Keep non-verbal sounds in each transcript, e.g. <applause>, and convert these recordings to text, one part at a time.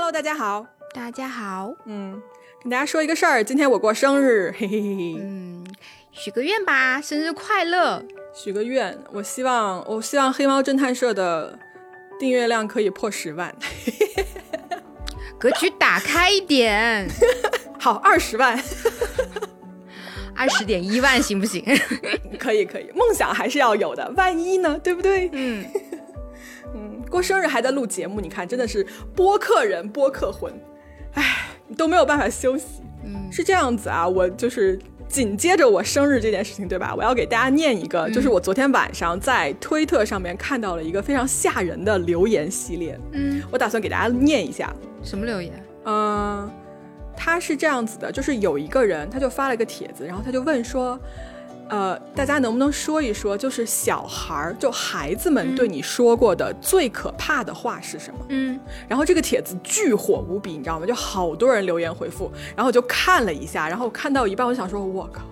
Hello，大家好，大家好，嗯，跟大家说一个事儿，今天我过生日，嘿嘿嘿嘿，嗯，许个愿吧，生日快乐。许个愿，我希望，我希望黑猫侦探社的订阅量可以破十万，<laughs> 格局打开一点，<laughs> 好，二十万，<laughs> 二十点一万行不行？可以可以，梦想还是要有的，万一呢，对不对？嗯，嗯，过生日还在录节目，你看，真的是播客人，播客魂，唉，都没有办法休息。嗯是这样子啊，我就是紧接着我生日这件事情，对吧？我要给大家念一个，就是我昨天晚上在推特上面看到了一个非常吓人的留言系列，嗯，我打算给大家念一下。什么留言？嗯、他是这样子的，就是有一个人他就发了一个帖子，然后他就问说。呃，大家能不能说一说，就是小孩儿，就孩子们对你说过的最可怕的话是什么？嗯然后这个帖子巨火无比，你知道吗？就好多人留言回复，然后我就看了一下，然后看到一半，我想说，我靠，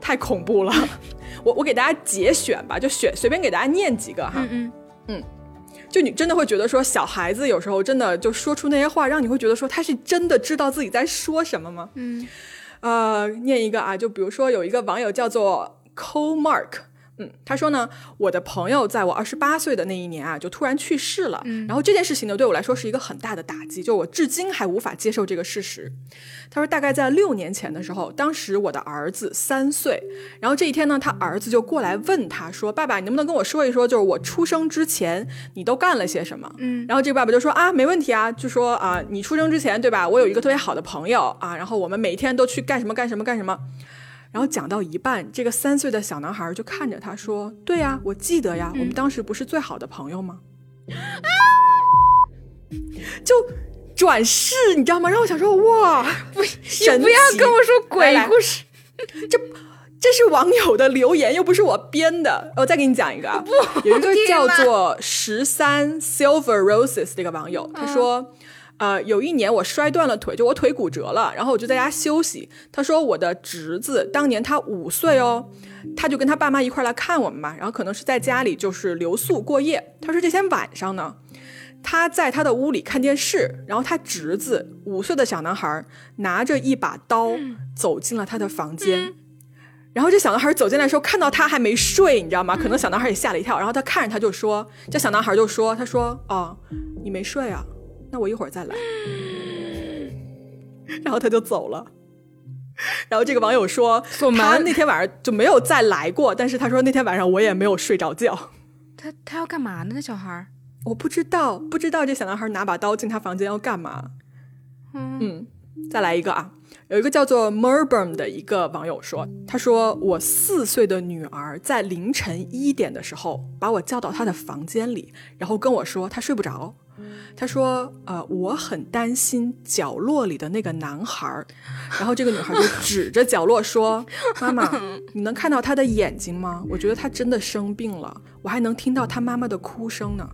太恐怖了！<laughs> 我我给大家节选吧，就选随便给大家念几个哈。嗯嗯，就你真的会觉得说，小孩子有时候真的就说出那些话，让你会觉得说他是真的知道自己在说什么吗？嗯呃，念一个啊，就比如说有一个网友叫做 Co Mark。嗯，他说呢，我的朋友在我二十八岁的那一年啊，就突然去世了。嗯然后这件事情呢，对我来说是一个很大的打击，就我至今还无法接受这个事实。他说，大概在六年前的时候，当时我的儿子三岁，然后这一天呢，他儿子就过来问他说：“爸爸，你能不能跟我说一说，就是我出生之前你都干了些什么？”嗯然后这个爸爸就说：“啊，没问题啊，就说啊，你出生之前对吧？我有一个特别好的朋友啊，然后我们每天都去干什么干什么干什么。”然后讲到一半，这个三岁的小男孩就看着他说：“对呀，我记得呀，我们当时不是最好的朋友吗？”就转世，你知道吗？让我想说，哇，不，不要跟我说鬼故事。这这是网友的留言，又不是我编的。我再给你讲一个啊，有一个叫做十三 Silver Roses 这个网友，他说。呃，有一年我摔断了腿，就我腿骨折了，然后我就在家休息。他说我的侄子当年他五岁哦，他就跟他爸妈一块来看我们嘛，然后可能是在家里就是留宿过夜。他说这天晚上呢，他在他的屋里看电视，然后他侄子五岁的小男孩拿着一把刀走进了他的房间。然后这小男孩走进来的时候，看到他还没睡，你知道吗？可能小男孩也吓了一跳。然后他看着他就说：“这小男孩就说，他说哦，你没睡啊？那我一会儿再来。<laughs> ”然后他就走了。然后这个网友说，锁门他那天晚上就没有再来过，但是他说那天晚上我也没有睡着觉。他他要干嘛呢？那小孩儿？我不知道，不知道这小男孩拿把刀进他房间要干嘛。嗯嗯，再来一个啊，有一个叫做 Merburn 的一个网友说，他说我四岁的女儿在凌晨一点的时候把我叫到她的房间里，然后跟我说她睡不着。他说：“呃，我很担心角落里的那个男孩儿。”然后这个女孩就指着角落说：“妈妈，你能看到他的眼睛吗？我觉得他真的生病了，我还能听到他妈妈的哭声呢。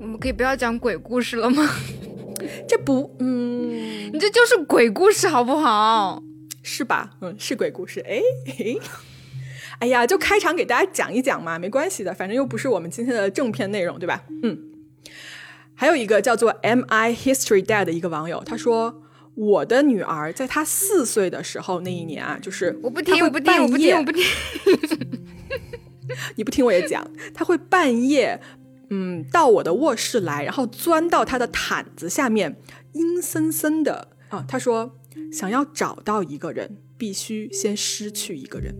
我们可以不要讲鬼故事了吗？<laughs> 这不，嗯，你这就是鬼故事好不好？是吧？嗯，是鬼故事。哎，嘿哎呀，就开场给大家讲一讲嘛，没关系的，反正又不是我们今天的正片内容，对吧？嗯。还有一个叫做 M I History Dad 的一个网友，他说：“我的女儿在她四岁的时候那一年啊，就是我不听，我不听，我不听，我不听。你不听我也讲，她会半夜，嗯，到我的卧室来，然后钻到她的毯子下面，阴森森的啊。他说，想要找到一个人，必须先失去一个人，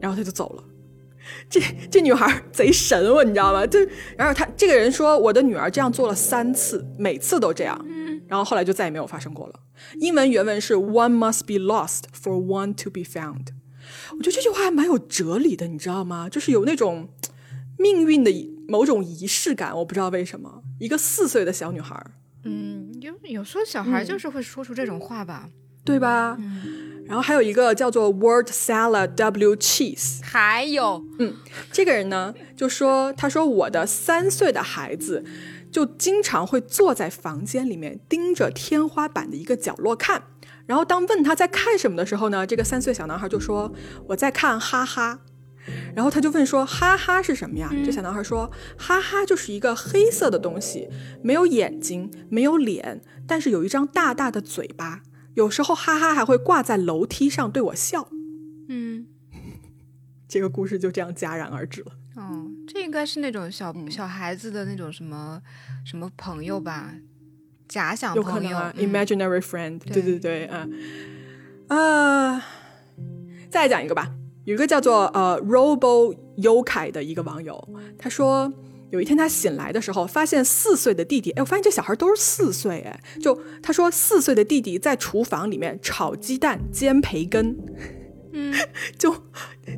然后他就走了。<laughs> 这这女孩贼神我，你知道吗？就，然后她这个人说，我的女儿这样做了三次，每次都这样，然后后来就再也没有发生过了。英文原文是 “One must be lost for one to be found”。我觉得这句话还蛮有哲理的，你知道吗？就是有那种命运的某种仪式感，我不知道为什么。一个四岁的小女孩，嗯，有有时候小孩就是会说出这种话吧。对吧？然后还有一个叫做 Word Salad W Cheese，还有，嗯这个人呢就说，他说我的三岁的孩子就经常会坐在房间里面盯着天花板的一个角落看，然后当问他在看什么的时候呢，这个三岁小男孩就说我在看哈哈。然后他就问说：“哈哈是什么呀？”这小男孩说：“哈哈就是一个黑色的东西，没有眼睛，没有脸，但是有一张大大的嘴巴。有时候哈哈还会挂在楼梯上对我笑。”嗯，<laughs> 这个故事就这样戛然而止了。哦，这应该是那种小、小孩子的那种什么什么朋友吧，假想有可朋友、能啊、嗯。i m a g i n a r y friend，对。对对对，啊、啊，再讲一个吧，有一个叫做呃 Robo 优凯的一个网友，他说有一天他醒来的时候，发现四岁的弟弟，哎，我发现这小孩都是四岁，哎，就他说四岁的弟弟在厨房里面炒鸡蛋、煎培根，嗯，<laughs> 就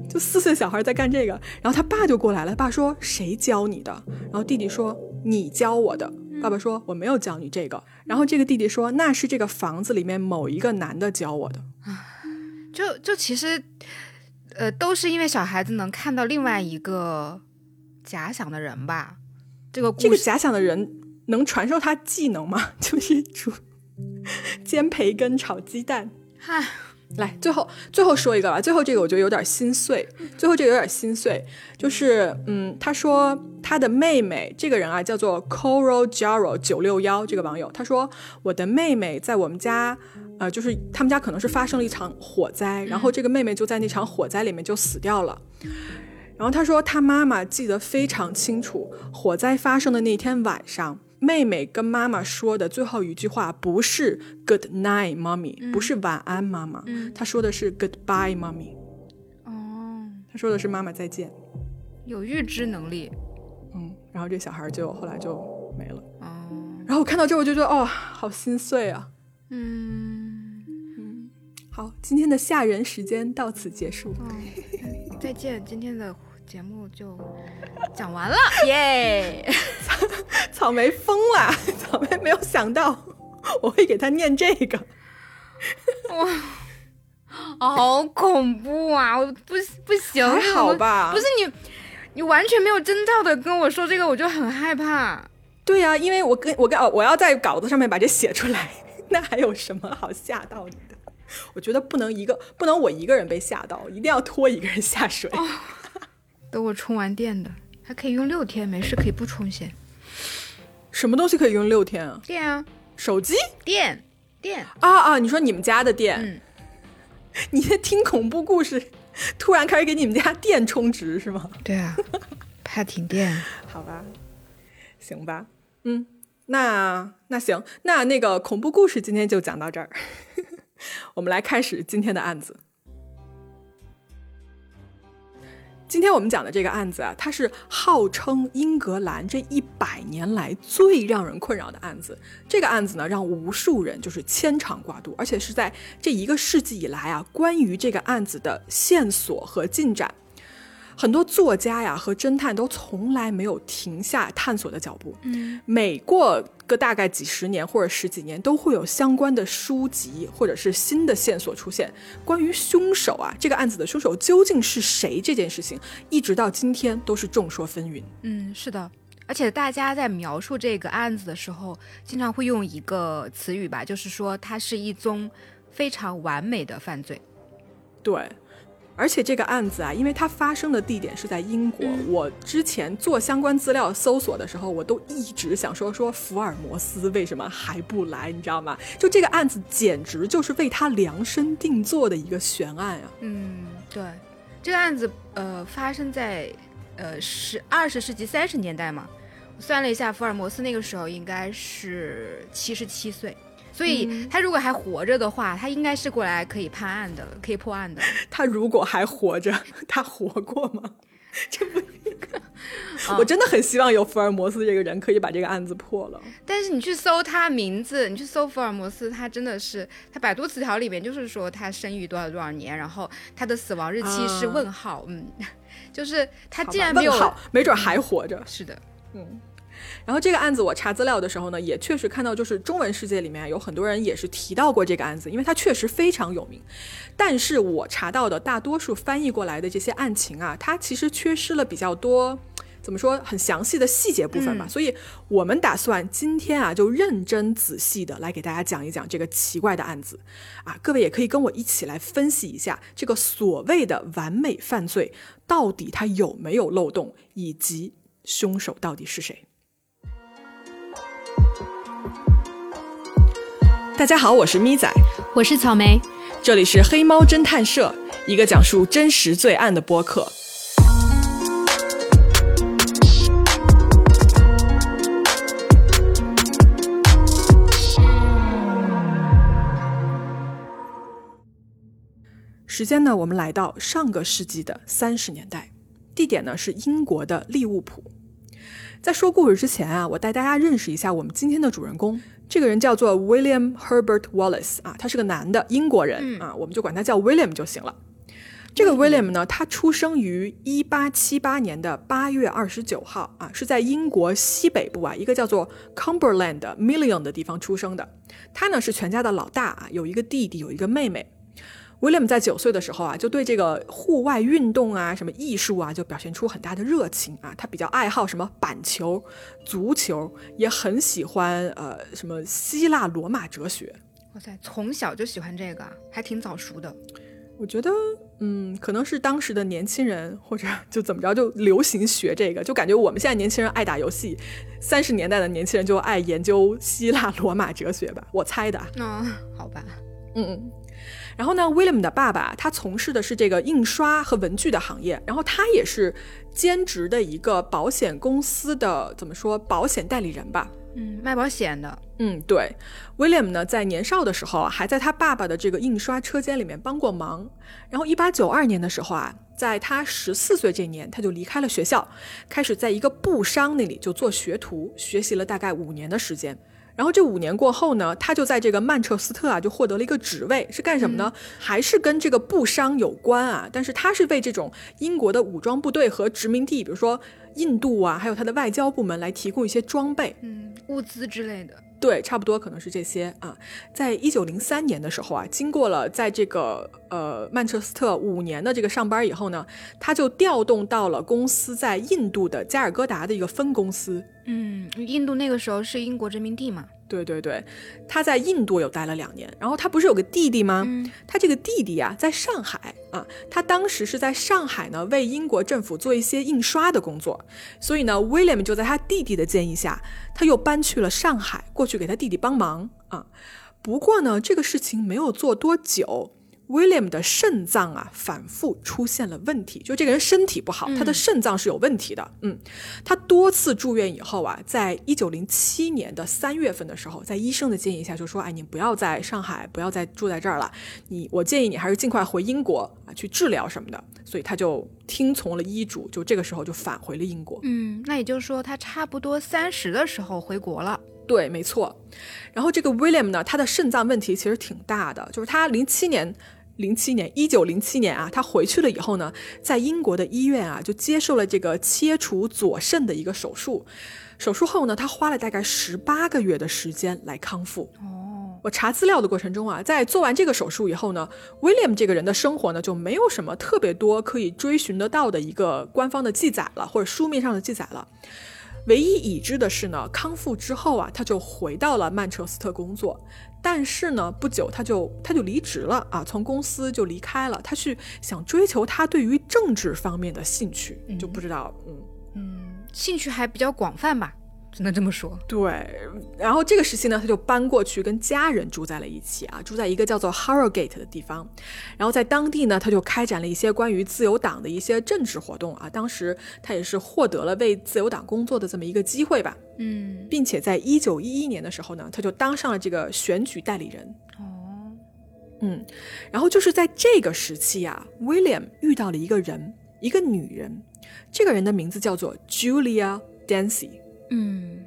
就四岁小孩在干这个，然后他爸就过来了，他爸说谁教你的？然后弟弟说你教我的。爸爸说我没有教你这个，然后这个弟弟说那是这个房子里面某一个男的教我的。就就其实，呃，都是因为小孩子能看到另外一个假想的人吧。这个这个假想的人能传授他技能吗？<laughs> 就是煮煎培根、炒鸡蛋。嗨，来，最后最后说一个吧。最后这个我觉得有点心碎，最后这个有点心碎，就是嗯，他说他的妹妹，这个人啊叫做 Coral Jaro 九六幺这个网友，他说我的妹妹在我们家，呃，就是他们家可能是发生了一场火灾，然后这个妹妹就在那场火灾里面就死掉了。然后他说，他妈妈记得非常清楚，火灾发生的那天晚上，妹妹跟妈妈说的最后一句话不是 “Good night, mommy”，、不是晚安，妈妈，她说的是 “Goodbye, mommy”，哦，他说的是妈妈再见。有预知能力。嗯，然后这小孩就后来就没了。哦，然后我看到这，我就觉得哦，好心碎啊。嗯，好，今天的吓人时间到此结束。哦，再见，今天的节目就讲完了，<laughs> 耶！草莓疯了，<laughs> 草莓没有想到我会给他念这个。<laughs> 哇好恐怖啊！我不不行，好吧不是你，你完全没有征兆的跟我说这个，我就很害怕。对呀、因为我跟我跟哦我要在稿子上面把这写出来，那还有什么好吓到你的？我觉得不能一个不能我一个人被吓到，一定要拖一个人下水。等我充完电的，还可以用六天，没事可以不充先。什么东西可以用六天啊？电啊，手机电电，啊啊！你说你们家的电，嗯，你在听恐怖故事，突然开始给你们家电充值是吗？<laughs> 对啊，怕停电。<laughs> 好吧，行吧，嗯，那那行，那那个恐怖故事今天就讲到这儿，<laughs> 我们来开始今天的案子。今天我们讲的这个案子啊，它是号称英格兰这一百年来最让人困扰的案子。这个案子呢，让无数人就是牵肠挂肚，而且是在这一个世纪以来啊，关于这个案子的线索和进展，很多作家呀和侦探都从来没有停下探索的脚步。嗯，每过个大概几十年或者十几年，都会有相关的书籍或者是新的线索出现。关于凶手啊，这个案子的凶手究竟是谁这件事情，一直到今天都是众说纷纭。嗯，是的。而且大家在描述这个案子的时候，经常会用一个词语吧，就是说它是一宗非常完美的犯罪。对，而且这个案子啊，因为它发生的地点是在英国，我之前做相关资料搜索的时候，我都一直想说说福尔摩斯为什么还不来，你知道吗？就这个案子简直就是为他量身定做的一个悬案啊！嗯，对，这个案子呃发生在呃十二十世纪三十年代嘛，我算了一下，福尔摩斯那个时候应该是七十七岁，所以他如果还活着的话，他应该是过来可以判案的，可以破案的。<laughs> 他如果还活着，<laughs> 他活过吗？<laughs> 这不，我真的很希望有福尔摩斯这个人可以把这个案子破了。但是你去搜他名字，你去搜福尔摩斯，他真的是他百度词条里面就是说他生于多少多少年，然后他的死亡日期是啊问号，嗯，就是他竟然没有没准还活着。是的，然后这个案子我查资料的时候呢，也确实看到，就是中文世界里面有很多人也是提到过这个案子，因为它确实非常有名。但是我查到的大多数翻译过来的这些案情啊，它其实缺失了比较多。怎么说很详细的细节部分嘛，所以我们打算今天啊就认真仔细的来给大家讲一讲这个奇怪的案子啊，各位也可以跟我一起来分析一下这个所谓的完美犯罪到底它有没有漏洞，以及凶手到底是谁。大家好，我是咪仔，我是草莓，这里是黑猫侦探社，一个讲述真实罪案的播客。时间呢，我们来到上个世纪的三十年代，地点呢是英国的利物浦。在说故事之前啊，我带大家认识一下我们今天的主人公。这个人叫做 William Herbert Wallace 啊，他是个男的英国人啊，我们就管他叫 William 就行了。这个 William 呢，他出生于一八七八年的八月二十九号啊，是在英国西北部啊一个叫做 Cumberland Million 的地方出生的。他呢是全家的老大啊，有一个弟弟，有一个妹妹。William 在九岁的时候啊，就对这个户外运动啊、什么艺术啊，就表现出很大的热情啊。他比较爱好什么板球、足球，也很喜欢呃什么希腊罗马哲学。哇塞，从小就喜欢这个，还挺早熟的。我觉得，嗯，可能是当时的年轻人，或者就怎么着，就流行学这个，就感觉我们现在年轻人爱打游戏，三十年代的年轻人就爱研究希腊罗马哲学吧，我猜的。嗯，好吧，嗯。然后呢，William 的爸爸他从事的是这个印刷和文具的行业，然后他也是兼职的一个保险公司的怎么说保险代理人吧？嗯，卖保险的。嗯，对。William 呢，在年少的时候啊，还在他爸爸的这个印刷车间里面帮过忙。然后，一八九二年的时候啊，在他十四岁这年，他就离开了学校，开始在一个布商那里就做学徒，学习了大概五年的时间。然后这五年过后呢，他就在这个曼彻斯特啊，就获得了一个职位，是干什么呢？还是跟这个布商有关啊？但是他是为这种英国的武装部队和殖民地，比如说印度啊，还有他的外交部门来提供一些装备、嗯，物资之类的。对，差不多可能是这些啊。在一九零三年的时候啊，经过了在这个呃曼彻斯特五年的这个上班以后呢，他就调动到了公司在印度的加尔各答的一个分公司。嗯，印度那个时候是英国殖民地嘛？对对对，他在印度有待了两年，然后他不是有个弟弟吗？他这个弟弟啊，在上海啊，他当时是在上海呢，为英国政府做一些印刷的工作，所以呢，William 就在他弟弟的建议下，他又搬去了上海，过去给他弟弟帮忙啊。不过呢，这个事情没有做多久。William 的肾脏啊，反复出现了问题，就这个人身体不好，他的肾脏是有问题的。嗯，他多次住院以后啊，在一九零七年的三月份的时候，在医生的建议下，就说：“哎，你不要在上海，不要再住在这儿了，你我建议你还是尽快回英国啊，去治疗什么的。”所以他就听从了医嘱，就这个时候就返回了英国。嗯，那也就是说，他差不多三十的时候回国了。对，没错。然后这个 William 呢，他的肾脏问题其实挺大的，就是他零七年。零七年，一九零七年啊，他回去了以后呢，在英国的医院啊，就接受了这个切除左肾的一个手术。手术后呢，他花了大概十八个月的时间来康复。哦，我查资料的过程中啊，在做完这个手术以后呢，William 这个人的生活呢，就没有什么特别多可以追寻得到的一个官方的记载了，或者书面上的记载了。唯一已知的是呢，康复之后啊，他就回到了曼彻斯特工作。但是呢，不久他就他就离职了啊，从公司就离开了。他去想追求他对于政治方面的兴趣，就不知道，嗯嗯，兴趣还比较广泛吧。只能这么说，对。然后这个时期呢，他就搬过去跟家人住在了一起啊，住在一个叫做 Harrogate 的地方。然后在当地呢，他就开展了一些关于自由党的一些政治活动啊。当时他也是获得了为自由党工作的这么一个机会吧。嗯，并且在一九一一年的时候呢，他就当上了这个选举代理人。哦，嗯。然后就是在这个时期啊，William 遇到了一个人，一个女人。这个人的名字叫做 Julia Dancy。嗯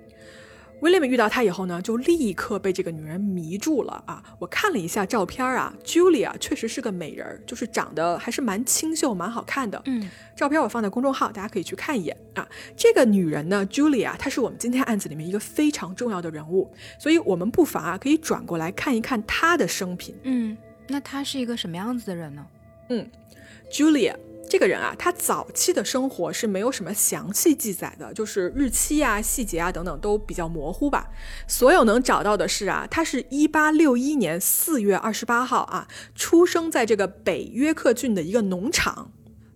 ，William 遇到她以后呢，就立刻被这个女人迷住了啊！我看了一下照片啊，Julia 确实是个美人，就是长得还是蛮清秀、蛮好看的。嗯，照片我放在公众号，大家可以去看一眼啊。这个女人呢，Julia，她是我们今天案子里面一个非常重要的人物，所以我们不妨啊，可以转过来看一看她的生平。嗯，那她是一个什么样子的人呢？嗯，Julia。这个人啊，他早期的生活是没有什么详细记载的，就是日期啊、细节啊等等都比较模糊吧。所有能找到的是啊，他是一八六一年四月二十八号啊，出生在这个北约克郡的一个农场。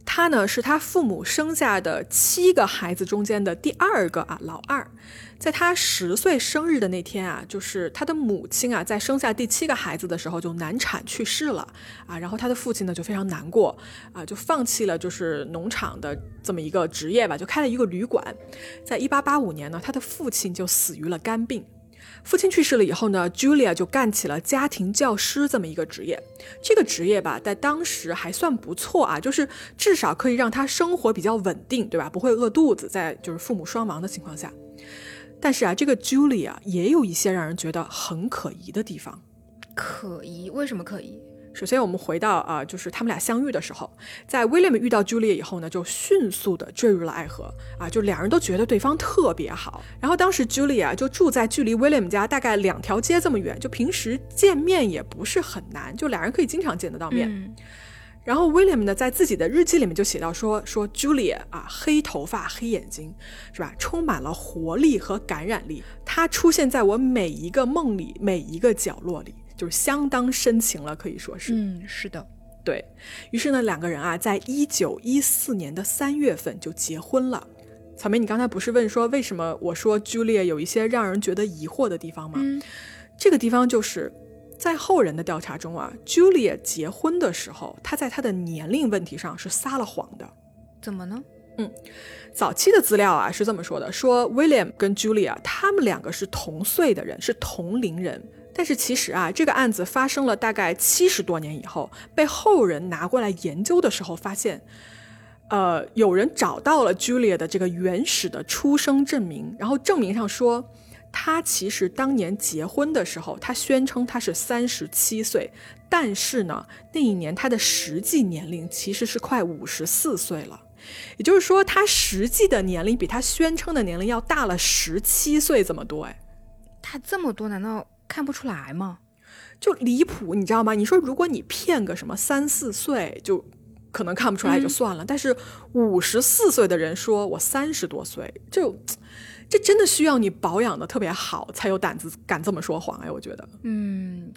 他呢是他父母生下的七个孩子中间的第二个啊，老二。在他十岁生日的那天啊，就是他的母亲啊，在生下第七个孩子的时候就难产去世了啊，然后他的父亲呢就非常难过啊，就放弃了就是农场的这么一个职业吧，就开了一个旅馆。在一八八五年呢，他的父亲就死于了肝病。父亲去世了以后呢，Julia 就干起了家庭教师这么一个职业。这个职业吧，在当时还算不错啊，就是至少可以让他生活比较稳定，对吧？不会饿肚子，在就是父母双亡的情况下。但是啊，这个 Julia 也有一些让人觉得很可疑的地方。可疑？为什么可疑？首先，我们回到啊，就是他们俩相遇的时候，在 William 遇到 Julia 以后呢，就迅速的坠入了爱河啊，就两人都觉得对方特别好。然后当时 Julia 就住在距离 William 家大概两条街这么远，就平时见面也不是很难，就俩人可以经常见得到面。然后 William 呢，在自己的日记里面就写到说说 Julia 啊，黑头发、黑眼睛，是吧？充满了活力和感染力。她出现在我每一个梦里，每一个角落里，就是相当深情了，可以说是。嗯，是的。对于是呢，两个人啊，在一九一四年的三月份就结婚了。草莓，你刚才不是问说为什么我说 Julia 有一些让人觉得疑惑的地方吗？嗯，这个地方就是。在后人的调查中啊，Julia 结婚的时候，她在她的年龄问题上是撒了谎的。怎么呢？嗯，早期的资料啊是这么说的：说 William 跟 Julia 他们两个是同岁的人，是同龄人。但是其实啊，这个案子发生了大概七十多年以后，被后人拿过来研究的时候，发现，呃，有人找到了 Julia 的这个原始的出生证明，然后证明上说。他其实当年结婚的时候，他宣称他是三十七岁，但是呢，那一年他的实际年龄其实是快五十四岁了，也就是说，他实际的年龄比他宣称的年龄要大了十七岁这么多。哎，他这么多，难道看不出来吗？就离谱，你知道吗？你说如果你骗个什么三四岁，就可能看不出来就算了，但是五十四岁的人说我三十多岁，就。这真的需要你保养的特别好，才有胆子敢这么说谎哎，我觉得。嗯，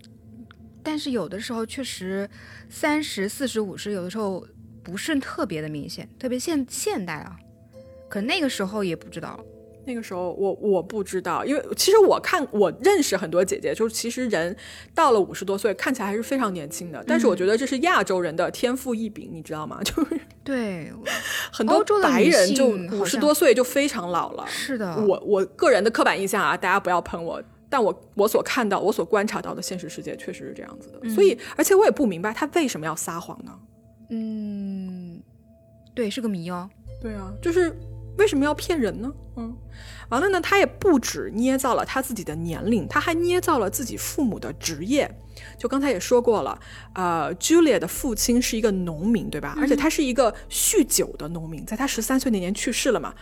但是有的时候确实，三十四十五十，有的时候不是特别的明显，特别现现代啊，可那个时候也不知道。那个时候我我不知道，因为其实我看我认识很多姐姐，就是其实人到了五十多岁看起来还是非常年轻的。但是我觉得这是亚洲人的天赋异禀，你知道吗？<laughs> 就是对 <laughs> 很多白人就五十多岁就非常老了。是的，我我个人的刻板印象啊，大家不要喷我，但我我所看到、我所观察到的现实世界确实是这样子的。所以，而且我也不明白他为什么要撒谎呢？嗯，对，是个谜哦。对啊，就是。为什么要骗人呢？嗯，完了呢，他也不止捏造了他自己的年龄，他还捏造了自己父母的职业。就刚才也说过了，呃，Julia 的父亲是一个农民，对吧？而且他是一个酗酒的农民，在他十三岁那年去世了嘛。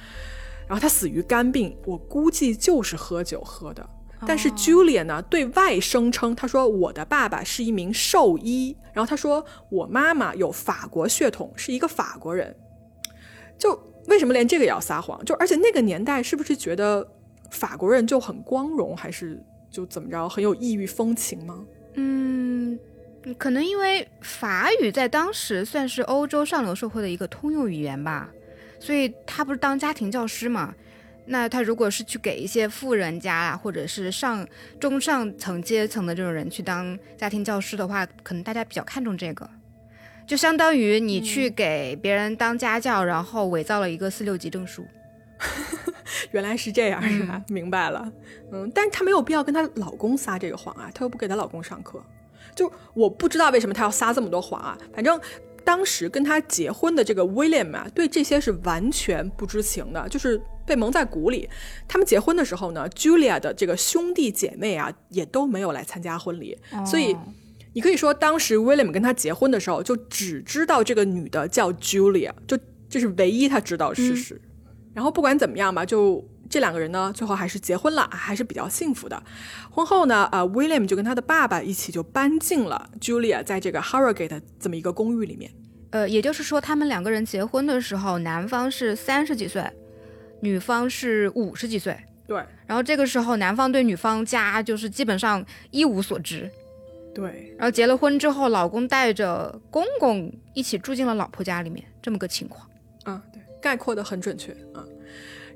然后他死于肝病，我估计就是喝酒喝的。但是 Julia 呢，对外声称，他说我的爸爸是一名兽医，然后他说我妈妈有法国血统，是一个法国人，就。为什么连这个也要撒谎？就而且那个年代是不是觉得法国人就很光荣，还是就怎么着很有异域风情吗？嗯，可能因为法语在当时算是欧洲上流社会的一个通用语言吧，所以他不是当家庭教师嘛？那他如果是去给一些富人家啊，或者是上中上层阶层的这种人去当家庭教师的话，可能大家比较看重这个。就相当于你去给别人当家教，然后伪造了一个四六级证书。<laughs> 原来是这样，是吧？明白了。嗯，但是她没有必要跟她老公撒这个谎啊，她又不给她老公上课。就我不知道为什么她要撒这么多谎啊。反正当时跟她结婚的这个 William 啊，对这些是完全不知情的，就是被蒙在鼓里。他们结婚的时候呢，Julia 的这个兄弟姐妹啊，也都没有来参加婚礼，所以。你可以说，当时 William 跟他结婚的时候，就只知道这个女的叫 Julia，就这是唯一他知道的事实。然后不管怎么样吧，就这两个人呢，最后还是结婚了，还是比较幸福的。婚后呢，呃，William 就跟他的爸爸一起就搬进了 Julia 在这个 Harrogate 这么一个公寓里面。呃，也就是说，他们两个人结婚的时候，男方是三十几岁，女方是五十几岁。对，然后这个时候，男方对女方家就是基本上一无所知。对，然后结了婚之后，老公带着公公一起住进了老婆家里面，这么个情况。啊，对，概括的很准确啊。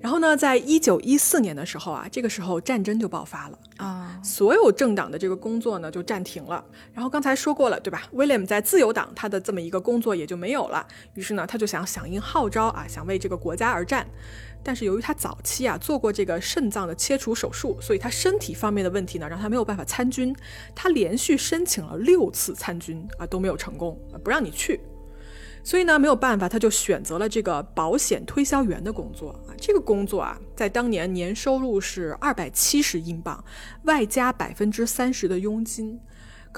然后呢，在一九一四年的时候啊，这个时候战争就爆发了啊，所有政党的这个工作呢就暂停了。然后刚才说过了，对吧？William 在自由党他的这么一个工作也就没有了。于是呢，他就想响应号召啊，想为这个国家而战。但是由于他早期啊做过这个肾脏的切除手术，所以他身体方面的问题呢，让他没有办法参军。他连续申请了六次参军啊，都没有成功，不让你去。所以呢，没有办法，他就选择了这个保险推销员的工作啊。这个工作啊，在当年年收入是二百七十英镑，外加百分之三十的佣金。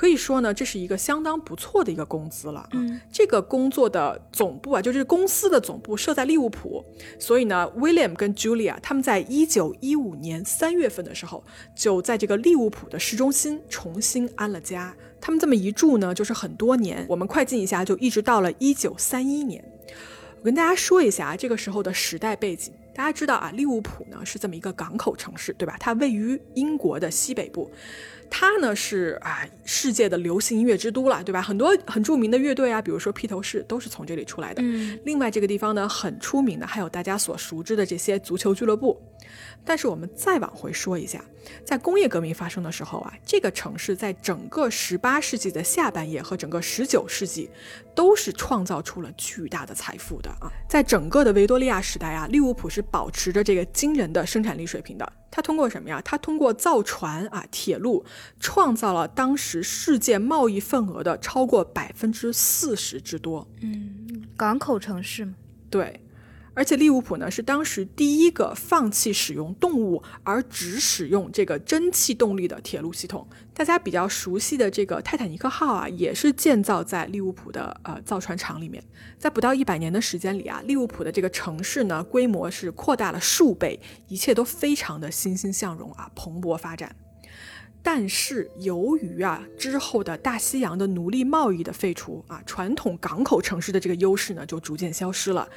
可以说呢，这是一个相当不错的一个工资了。嗯，这个工作的总部啊，就是公司的总部设在利物浦，所以呢，William 跟 Julia 他们在一九一五年三月份的时候，就在这个利物浦的市中心重新安了家。他们这么一住呢，就是很多年。我们快进一下，就一直到了一九三一年。我跟大家说一下啊这个时候的时代背景。大家知道啊，利物浦呢是这么一个港口城市，对吧？它位于英国的西北部。它呢是啊世界的流行音乐之都了，对吧？很多很著名的乐队啊，比如说披头士都是从这里出来的。嗯，另外这个地方呢很出名的还有大家所熟知的这些足球俱乐部。但是我们再往回说一下，在工业革命发生的时候啊，这个城市在整个十八世纪的下半叶和整个十九世纪，都是创造出了巨大的财富的啊。在整个的维多利亚时代啊，利物浦是保持着这个惊人的生产力水平的。它通过什么呀？它通过造船啊、铁路，创造了当时世界贸易份额的超过百分之四十之多。嗯，港口城市嘛。对。而且利物浦呢是当时第一个放弃使用动物而只使用这个蒸汽动力的铁路系统。大家比较熟悉的这个泰坦尼克号啊，也是建造在利物浦的呃造船厂里面。在不到一百年的时间里啊，利物浦的这个城市呢规模是扩大了数倍，一切都非常的欣欣向荣啊，蓬勃发展。但是由于啊之后的大西洋的奴隶贸易的废除啊，传统港口城市的这个优势呢就逐渐消失了，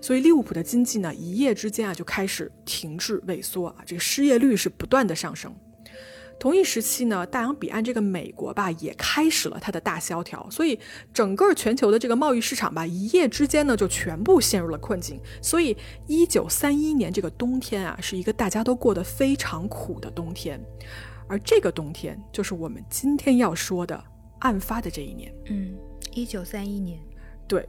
所以利物浦的经济呢一夜之间啊就开始停滞萎缩啊，这个失业率是不断的上升。同一时期呢，大洋彼岸这个美国吧也开始了它的大萧条，所以整个全球的这个贸易市场吧一夜之间呢就全部陷入了困境。所以一九三一年这个冬天啊是一个大家都过得非常苦的冬天。而这个冬天，就是我们今天要说的案发的这一年。嗯，一九三一年。对，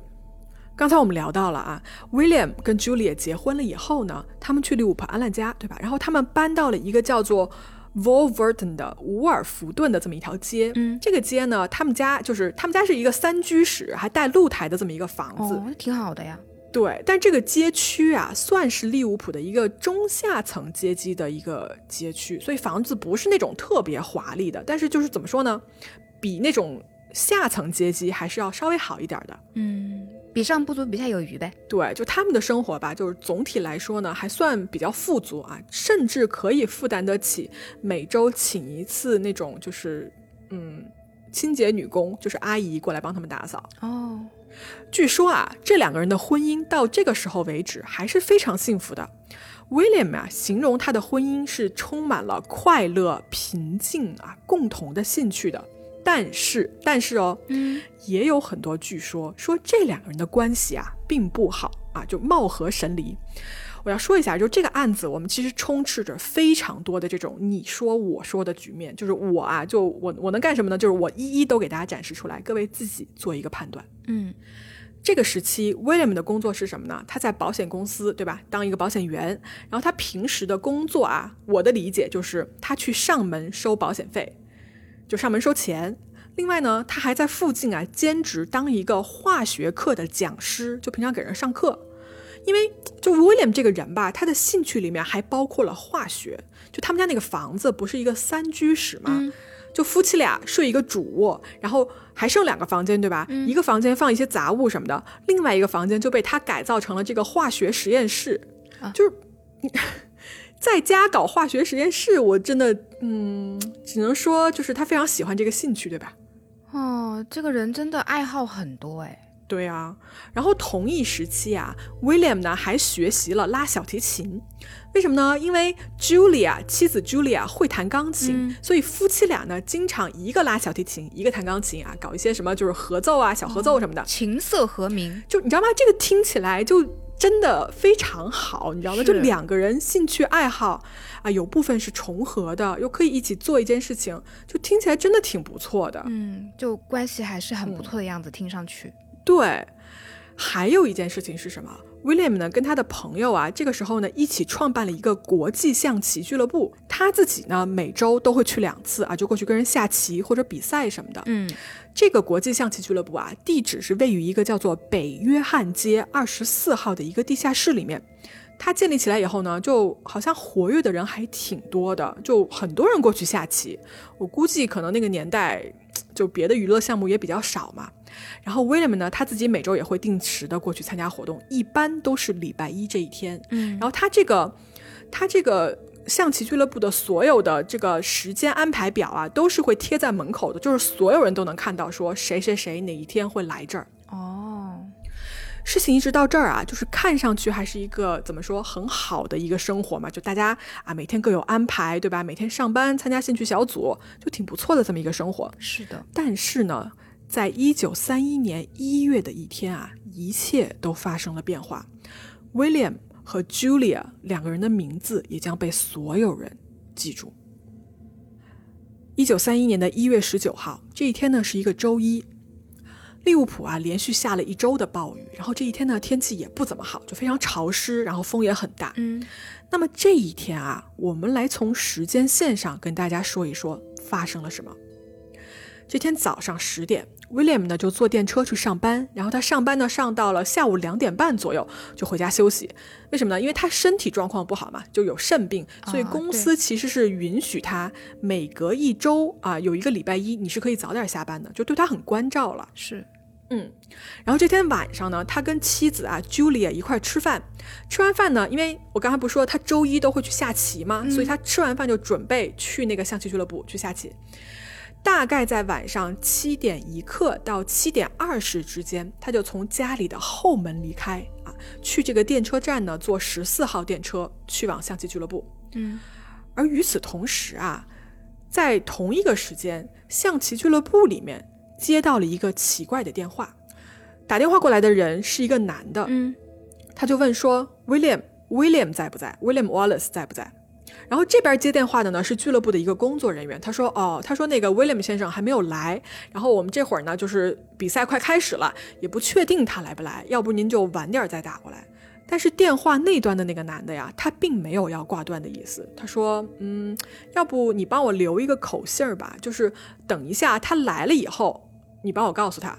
刚才我们聊到了啊，William 跟 Julia 结婚了以后呢，他们去利物浦安了家，对吧？然后他们搬到了一个叫做 Wolverton 的伍尔福顿的这么一条街。嗯，这个街呢，他们家就是他们家是一个三居室，还带露台的这么一个房子。哦，挺好的呀。对，但这个街区啊，算是利物浦的一个中下层阶级的一个街区，所以房子不是那种特别华丽的，但是就是怎么说呢，比那种下层阶级还是要稍微好一点的。嗯，比上不足，比下有余呗。对，就他们的生活吧，就是总体来说呢，还算比较富足啊，甚至可以负担得起每周请一次那种就是嗯清洁女工，就是阿姨过来帮他们打扫。哦。据说啊，这两个人的婚姻到这个时候为止还是非常幸福的。William 啊，形容他的婚姻是充满了快乐、平静啊，共同的兴趣的。但是，但是哦，嗯，也有很多据说说这两个人的关系啊并不好啊，就貌合神离。我要说一下，就这个案子，我们其实充斥着非常多的这种你说我说的局面。就是我啊，就我我能干什么呢？就是我一一都给大家展示出来，各位自己做一个判断。嗯，这个时期，William 的工作是什么呢？他在保险公司，对吧？当一个保险员。然后他平时的工作啊，我的理解就是他去上门收保险费，就上门收钱。另外呢，他还在附近啊兼职当一个化学课的讲师，就平常给人上课。因为就 William 这个人吧，他的兴趣里面还包括了化学。就他们家那个房子不是一个三居室吗？就夫妻俩睡一个主卧，然后还剩两个房间，对吧？一个房间放一些杂物什么的，另外一个房间就被他改造成了这个化学实验室。就是 <laughs> 在家搞化学实验室，我真的嗯，只能说就是他非常喜欢这个兴趣，对吧？哦，这个人真的爱好很多哎。对啊，然后同一时期啊，William 呢还学习了拉小提琴。为什么呢？因为 Julia 妻子 Julia 会弹钢琴，所以夫妻俩呢经常一个拉小提琴，一个弹钢琴啊，搞一些什么就是合奏啊、小合奏什么的，琴瑟和鸣。就你知道吗？这个听起来就真的非常好，你知道吗？就两个人兴趣爱好啊，有部分是重合的，又可以一起做一件事情，就听起来真的挺不错的。嗯，就关系还是很不错的样子，听上去。对，还有一件事情是什么？William 呢，跟他的朋友啊，这个时候呢，一起创办了一个国际象棋俱乐部。他自己呢，每周都会去两次啊，就过去跟人下棋或者比赛什么的。嗯，这个国际象棋俱乐部啊，地址是位于一个叫做北约翰街二十四号的一个地下室里面。它建立起来以后呢，就好像活跃的人还挺多的，就很多人过去下棋。我估计可能那个年代，就别的娱乐项目也比较少嘛。然后 William 呢，他自己每周也会定时的过去参加活动，一般都是礼拜一这一天。嗯，然后他这个，他这个象棋俱乐部的所有的这个时间安排表啊，都是会贴在门口的，就是所有人都能看到，说谁谁谁哪一天会来这儿。哦，事情一直到这儿啊，就是看上去还是一个怎么说很好的一个生活嘛，就大家啊每天各有安排，对吧？每天上班参加兴趣小组，就挺不错的这么一个生活。是的，但是呢。在一九三一年一月的一天啊，一切都发生了变化。William 和 Julia 两个人的名字也将被所有人记住。一九三一年的一月十九号，这一天呢是一个周一。利物浦啊，连续下了一周的暴雨，然后这一天呢天气也不怎么好，就非常潮湿，然后风也很大。嗯，那么这一天啊，我们来从时间线上跟大家说一说发生了什么。这天早上十点，William 呢就坐电车去上班，然后他上班呢上到了下午两点半左右就回家休息。为什么呢？因为他身体状况不好嘛，就有肾病，所以公司其实是允许他每隔一周啊有一个礼拜一你是可以早点下班的，就对他很关照了。是，嗯。然后这天晚上呢，他跟妻子啊 Julia 一块吃饭，吃完饭呢，因为我刚才不是说他周一都会去下棋吗？所以他吃完饭就准备去那个象棋俱乐部去下棋。大概在晚上七点一刻到七点二十之间，他就从家里的后门离开啊，去这个电车站呢，坐十四号电车去往象棋俱乐部。嗯，而与此同时啊，在同一个时间，象棋俱乐部里面接到了一个奇怪的电话，打电话过来的人是一个男的。嗯，他就问说：“William，William 在不在？William Wallace 在不在？”然后这边接电话的呢是俱乐部的一个工作人员，他说：“哦，他说那个 William 先生还没有来，然后我们这会儿呢就是比赛快开始了，也不确定他来不来，要不您就晚点再打过来。”但是电话那端的那个男的呀，他并没有要挂断的意思，他说：“嗯，要不你帮我留一个口信儿吧，就是等一下他来了以后，你帮我告诉他。”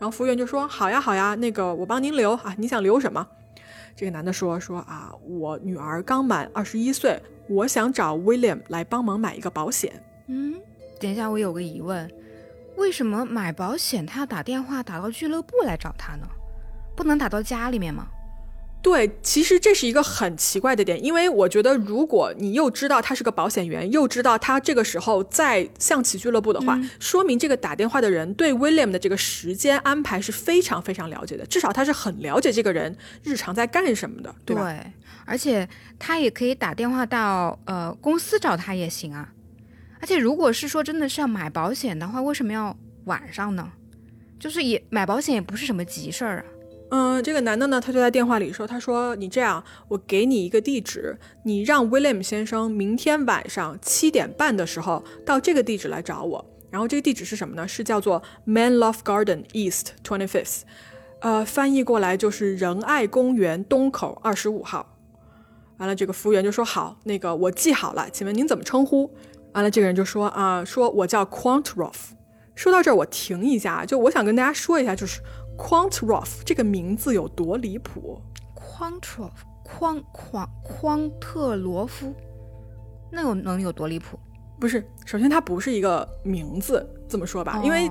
然后服务员就说：“好呀，好呀，那个我帮您留啊，你想留什么？”这个男的说：“说啊，我女儿刚满二十一岁。”我想找 William 来帮忙买一个保险。嗯，等一下，我有个疑问，为什么买保险他要打电话打到俱乐部来找他呢？不能打到家里面吗？对，其实这是一个很奇怪的点，因为我觉得，如果你又知道他是个保险员，又知道他这个时候在象棋俱乐部的话，说明这个打电话的人对 William 的这个时间安排是非常非常了解的，至少他是很了解这个人日常在干什么的，对吧？对，而且他也可以打电话到呃公司找他也行啊。而且如果是说真的是要买保险的话，为什么要晚上呢？就是也买保险也不是什么急事儿啊。嗯，这个男的呢，他就在电话里说：“他说你这样，我给你一个地址，你让 William 先生明天晚上七点半的时候到这个地址来找我。然后这个地址是什么呢？是叫做 Man Love Garden East Twenty Fifth，呃，翻译过来就是仁爱公园东口二十五号。完了，这个服务员就说：好，那个我记好了，请问您怎么称呼？完了，这个人就说：啊，说我叫 Quantroff。说到这儿，我停一下，就我想跟大家说一下，就是。Quantroff 这个名字有多离谱？Quantroff，匡匡匡特罗夫，那有能有多离谱？不是，首先它不是一个名字，这么说吧，因为，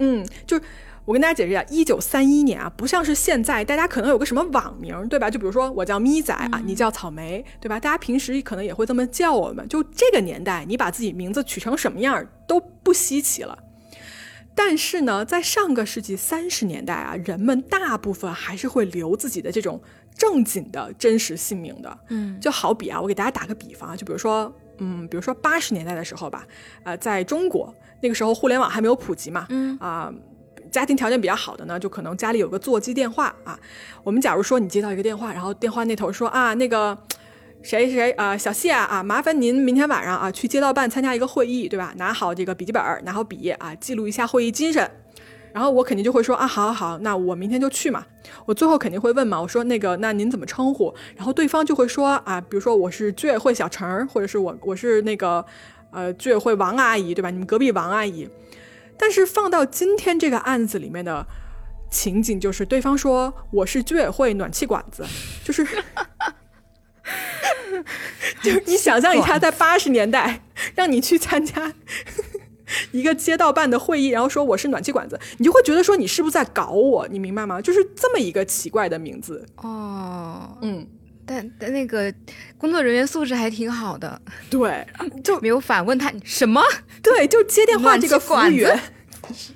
嗯，就是我跟大家解释一下，一九三一年啊，不像是现在，大家可能有个什么网名，对吧？就比如说我叫咪仔啊，你叫草莓，对吧？大家平时可能也会这么叫我们。就这个年代，你把自己名字取成什么样都不稀奇了。但是呢，在上个世纪三十年代啊，人们大部分还是会留自己的这种正经的真实姓名的。嗯，就好比啊，我给大家打个比方啊，就比如说，嗯，比如说八十年代的时候吧，呃，在中国那个时候互联网还没有普及嘛，嗯啊、家庭条件比较好的呢，就可能家里有个座机电话啊。我们假如说你接到一个电话，然后电话那头说啊，那个谁谁啊、小谢啊，麻烦您明天晚上啊去街道办参加一个会议，对吧？拿好这个笔记本，拿好笔啊，记录一下会议精神。然后我肯定就会说啊，好好好，那我明天就去嘛。我最后肯定会问嘛，我说那个，那您怎么称呼？然后对方就会说啊，比如说我是居委会小陈儿，或者是我我是那个呃居委会王阿姨，对吧？你们隔壁王阿姨。但是放到今天这个案子里面的情景，就是对方说我是居委会暖气管子，<laughs> 就是 <laughs> 就是你想象一下，在八十年代让你去参加 <laughs> 一个街道办的会议，然后说我是暖气管子，你就会觉得说你是不是在搞我？你明白吗？就是这么一个奇怪的名字。哦，嗯，但但那个工作人员素质还挺好的，对，<laughs> 就没有反问他什么。<laughs> 对，就接电话这个服务员，是，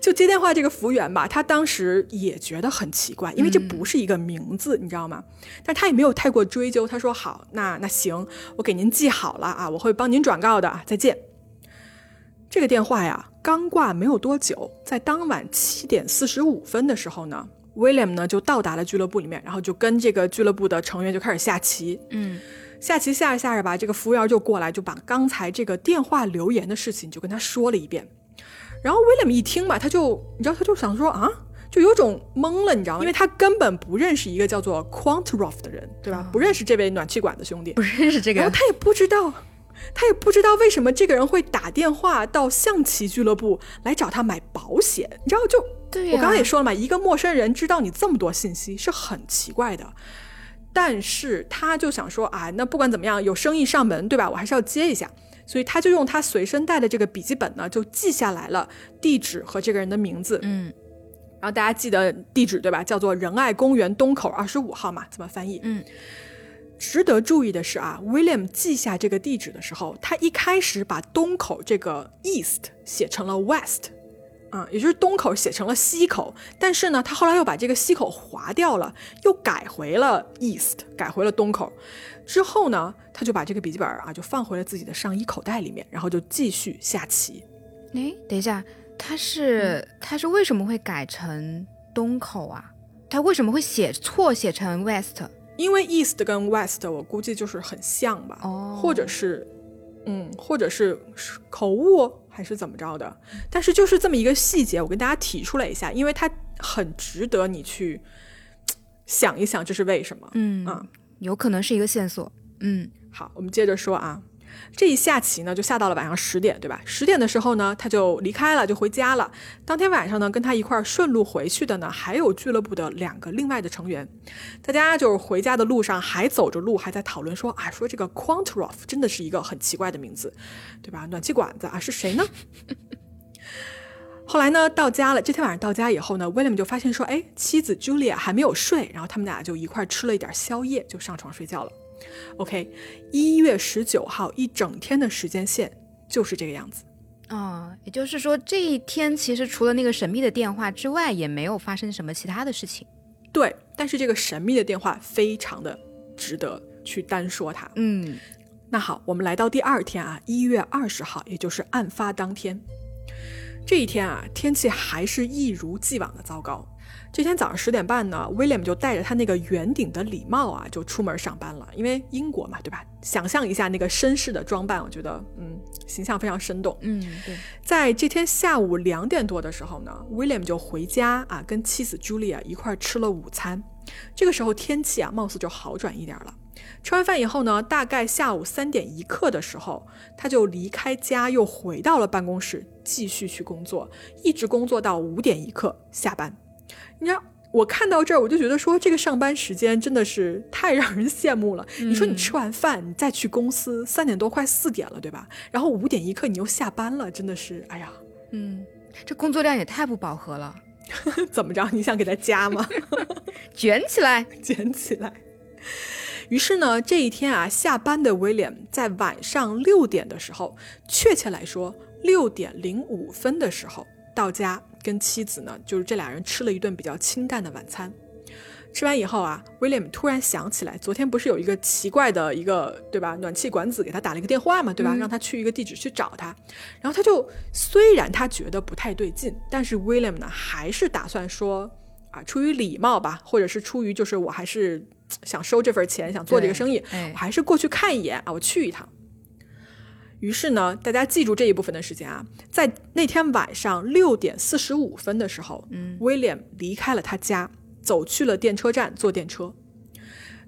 就接电话这个服务员吧，他当时也觉得很奇怪，因为这不是一个名字，你知道吗？但他也没有太过追究，他说好，那那行，我给您记好了啊，我会帮您转告的啊，再见。这个电话呀，刚挂没有多久，在当晚七点四十五分的时候呢，William 呢就到达了俱乐部里面，然后就跟这个俱乐部的成员就开始下棋。嗯下棋下着下着吧，这个服务员就过来，就把刚才这个电话留言的事情就跟他说了一遍。然后 William 一听吧，他就你知道，他就想说啊，就有种懵了，你知道吗？因为他根本不认识一个叫做 Quantaroff 的人，对吧？不认识这位暖气管的兄弟不，认识这个然后他也不知道，他也不知道为什么这个人会打电话到象棋俱乐部来找他买保险，你知道就。我刚刚也说了嘛，一个陌生人知道你这么多信息是很奇怪的。但是他就想说啊，那不管怎么样，有生意上门，对吧？我还是要接一下，所以他就用他随身带的这个笔记本呢，就记下来了地址和这个人的名字。嗯然后大家记得地址对吧？叫做仁爱公园东口二十五号嘛，怎么翻译。嗯，值得注意的是啊，William 记下这个地址的时候，他一开始把东口这个 east 写成了 west，啊、也就是东口写成了西口，但是呢，他后来又把这个西口划掉了，又改回了 east，改回了东口。之后呢，他就把这个笔记本啊就放回了自己的上衣口袋里面，然后就继续下棋。哎，等一下，他是、他是为什么会改成东口啊？他为什么会写错写成 west？因为 East 跟 West 我估计就是很像吧，哦或者是，嗯，或者是口误还是怎么着的。但是就是这么一个细节，我跟大家提出来一下，因为它很值得你去想一想这是为什么。嗯啊有可能是一个线索。嗯好，我们接着说啊，这一下棋呢，就下到了晚上十点，对吧？十点的时候呢，他就离开了，就回家了。当天晚上呢，跟他一块顺路回去的呢，还有俱乐部的两个另外的成员。大家就是回家的路上还走着路，还在讨论说啊，说这个 quantroff 真的是一个很奇怪的名字，对吧？暖气管子啊，是谁呢？<laughs> 后来呢，到家了。这天晚上到家以后呢，William 就发现说，哎，妻子 Julia 还没有睡，然后他们俩就一块吃了一点宵夜，就上床睡觉了。OK，一月十九号一整天的时间线就是这个样子。哦，也就是说这一天其实除了那个神秘的电话之外，也没有发生什么其他的事情。对，但是这个神秘的电话非常的值得去单说它。嗯那好，我们来到第二天啊，一月二十号，也就是案发当天。这一天啊，天气还是一如既往的糟糕。这天早上十点半呢，William 就带着他那个圆顶的礼帽啊，就出门上班了。因为英国嘛，对吧？想象一下那个绅士的装扮，我觉得嗯，形象非常生动。嗯，对，在这天下午两点多的时候呢，William 就回家啊，跟妻子 Julia 一块儿吃了午餐。这个时候天气啊，貌似就好转一点了。吃完饭以后呢，大概下午三点一刻的时候，他就离开家，又回到了办公室，继续去工作，一直工作到五点一刻下班。你知道，我看到这儿，我就觉得说，这个上班时间真的是太让人羡慕了。你说你吃完饭，你再去公司，三点多快四点了，对吧？然后五点一刻你又下班了，真的是，哎呀，嗯，这工作量也太不饱和了，<laughs> 怎么着？你想给他加吗？<laughs> 卷起来。<laughs> 卷起来。于是呢，这一天啊，下班的威廉在晚上六点的时候，确切来说六点零五分的时候到家，跟妻子呢，就是这俩人吃了一顿比较清淡的晚餐。吃完以后啊，威廉突然想起来，昨天不是有一个奇怪的一个对吧，暖气管子给他打了一个电话嘛，对吧？让他去一个地址去找他。然后他就虽然他觉得不太对劲，但是威廉呢还是打算说啊，出于礼貌吧，或者是出于就是我还是想收这份钱，想做这个生意，我还是过去看一眼啊，我去一趟。于是呢，大家记住这一部分的时间啊，在那天晚上六点四十五分的时候，嗯，威廉离开了他家。走去了电车站坐电车，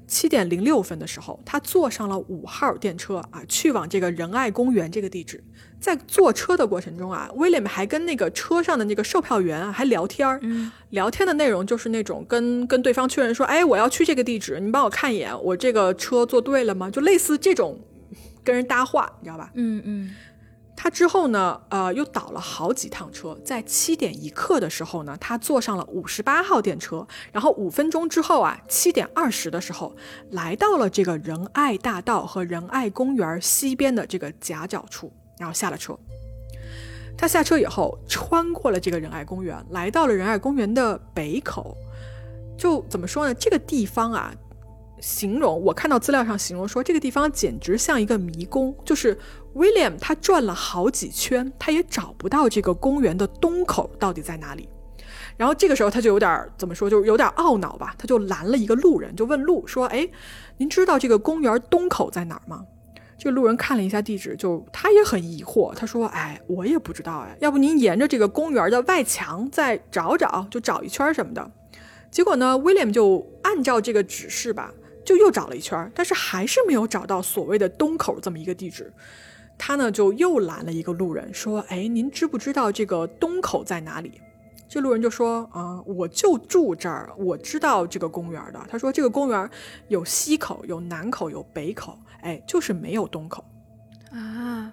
七点零六分的时候，他坐上了五号电车啊，去往这个仁爱公园这个地址。在坐车的过程中啊，威廉还跟那个车上的那个售票员啊还聊天儿，聊天的内容就是那种跟跟对方确认说，哎，我要去这个地址，你帮我看一眼，我这个车坐对了吗？就类似这种跟人搭话，你知道吧？嗯嗯。他之后呢，呃，又倒了好几趟车，在七点一刻的时候呢，他坐上了五十八号电车，然后五分钟之后啊，七点二十的时候，来到了这个仁爱大道和仁爱公园西边的这个夹角处，然后下了车。他下车以后，穿过了这个仁爱公园，来到了仁爱公园的北口。就怎么说呢？这个地方啊。形容我看到资料上形容说这个地方简直像一个迷宫，就是 William 他转了好几圈，他也找不到这个公园的东口到底在哪里。然后这个时候他就有点怎么说，就有点懊恼吧，他就拦了一个路人，就问路说：“哎，您知道这个公园东口在哪儿吗？”这个路人看了一下地址，就他也很疑惑，他说：“哎，我也不知道哎，要不您沿着这个公园的外墙再找找，就找一圈什么的。”结果呢，William 就按照这个指示吧。就又找了一圈，但是还是没有找到所谓的东口这么一个地址。他呢就又拦了一个路人，说：“哎，您知不知道这个东口在哪里？”这路人就说：“啊，我就住这儿，我知道这个公园的。”他说：“这个公园有西口、有南口、有北口，哎，就是没有东口。”啊，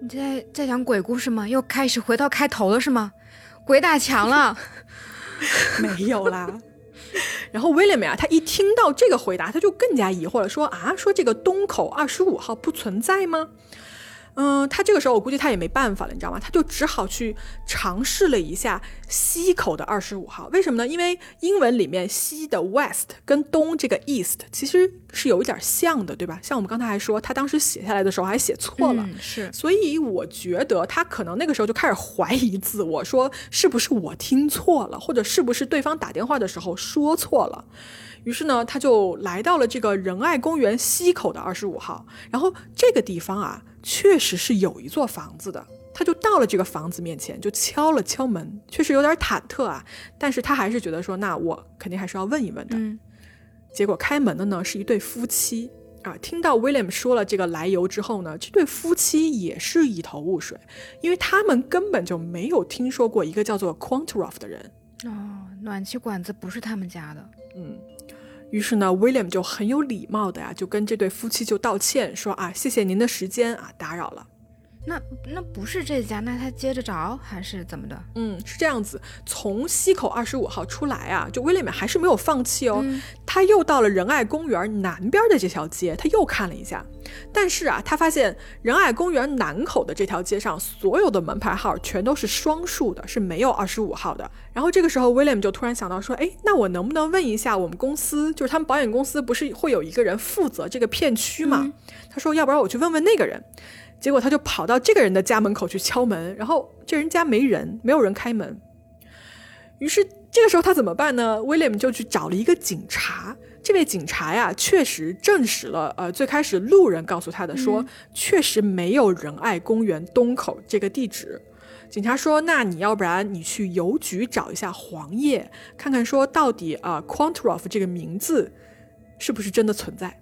你在在讲鬼故事吗？又开始回到开头了是吗？鬼打墙了？<laughs> 没有啦。<laughs> 然后威廉呀，他一听到这个回答，他就更加疑惑了，说啊，说这个东口二十五号不存在吗？嗯，他这个时候我估计他也没办法了，你知道吗？他就只好去尝试了一下西口的二十五号。为什么呢？因为英文里面西的 west 跟东这个 east 其实是有一点像的，对吧？像我们刚才还说，他当时写下来的时候还写错了，是。所以我觉得他可能那个时候就开始怀疑自我，说是不是我听错了，或者是不是对方打电话的时候说错了。于是呢，他就来到了这个仁爱公园西口的二十五号，然后这个地方啊。确实是有一座房子的，他就到了这个房子面前，就敲了敲门，确实有点忐忑啊，但是他还是觉得说，那我肯定还是要问一问的。结果开门的呢是一对夫妻啊，听到 William 说了这个来由之后呢，这对夫妻也是一头雾水，因为他们根本就没有听说过一个叫做 Quantroff 的人。哦，暖气管子不是他们家的。嗯。于是呢，William 就很有礼貌的呀，就跟这对夫妻就道歉说啊，谢谢您的时间啊，打扰了。那那不是这家，那他接着找还是怎么的？嗯，是这样子。从西口二十五号出来啊，就威廉还是没有放弃哦。他又到了仁爱公园南边的这条街，他又看了一下。但是啊，他发现仁爱公园南口的这条街上所有的门牌号全都是双数的，是没有二十五号的。然后这个时候，威廉就突然想到说，哎，那我能不能问一下我们公司，就是他们保险公司不是会有一个人负责这个片区吗？他说，要不然我去问问那个人。结果他就跑到这个人的家门口去敲门，然后这人家没人，没有人开门。于是这个时候他怎么办呢？William 就去找了一个警察。这位警察呀，确实证实了，呃，最开始路人告诉他的，说确实没有仁爱公园东口这个地址。警察说：“那你要不然你去邮局找一下黄页，看看说到底啊，Quantroff 这个名字是不是真的存在。”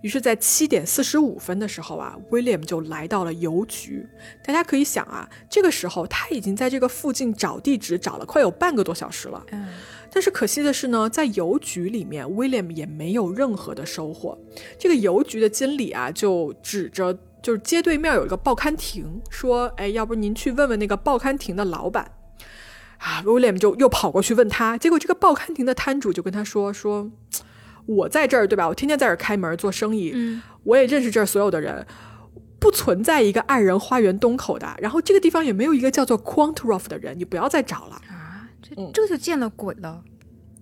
于是，在七点四十五分的时候啊，William 就来到了邮局。大家可以想啊，这个时候他已经在这个附近找地址找了快有半个多小时了。嗯，但是可惜的是呢，在邮局里面，William 也没有任何的收获。这个邮局的经理啊，就指着就是街对面有一个报刊亭，说：“哎，要不您去问问那个报刊亭的老板。”啊，William 就又跑过去问他，结果这个报刊亭的摊主就跟他说：“说。”我在这儿，对吧？我天天在这儿开门做生意，嗯，我也认识这儿所有的人，不存在一个爱人花园东口的，然后这个地方也没有一个叫做 Quantaroff 的人，你不要再找了。啊，这嗯这就见了鬼了。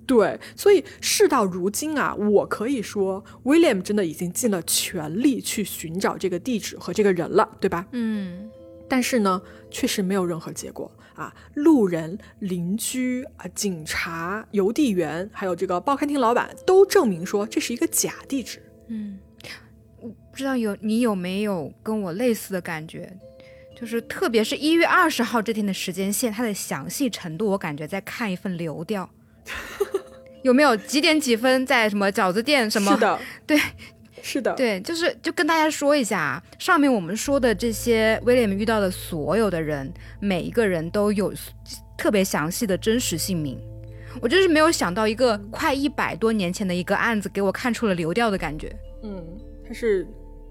对，所以事到如今啊，我可以说，William 真的已经尽了全力去寻找这个地址和这个人了，对吧？嗯但是呢，确实没有任何结果啊！路人、邻居啊、警察、邮递员，还有这个报刊亭老板都证明说这是一个假地址。嗯，我不知道有你有没有跟我类似的感觉，就是特别是一月二十号这天的时间线，它的详细程度，我感觉在看一份流调。<laughs> 有没有几点几分在什么饺子店什么？是的，<laughs> 对，是的，对，就是就跟大家说一下啊，上面我们说的这些威廉遇到的所有的人，每一个人都有特别详细的真实姓名。我真是没有想到一个快一百多年前的一个案子，给我看出了流调的感觉。嗯，他是，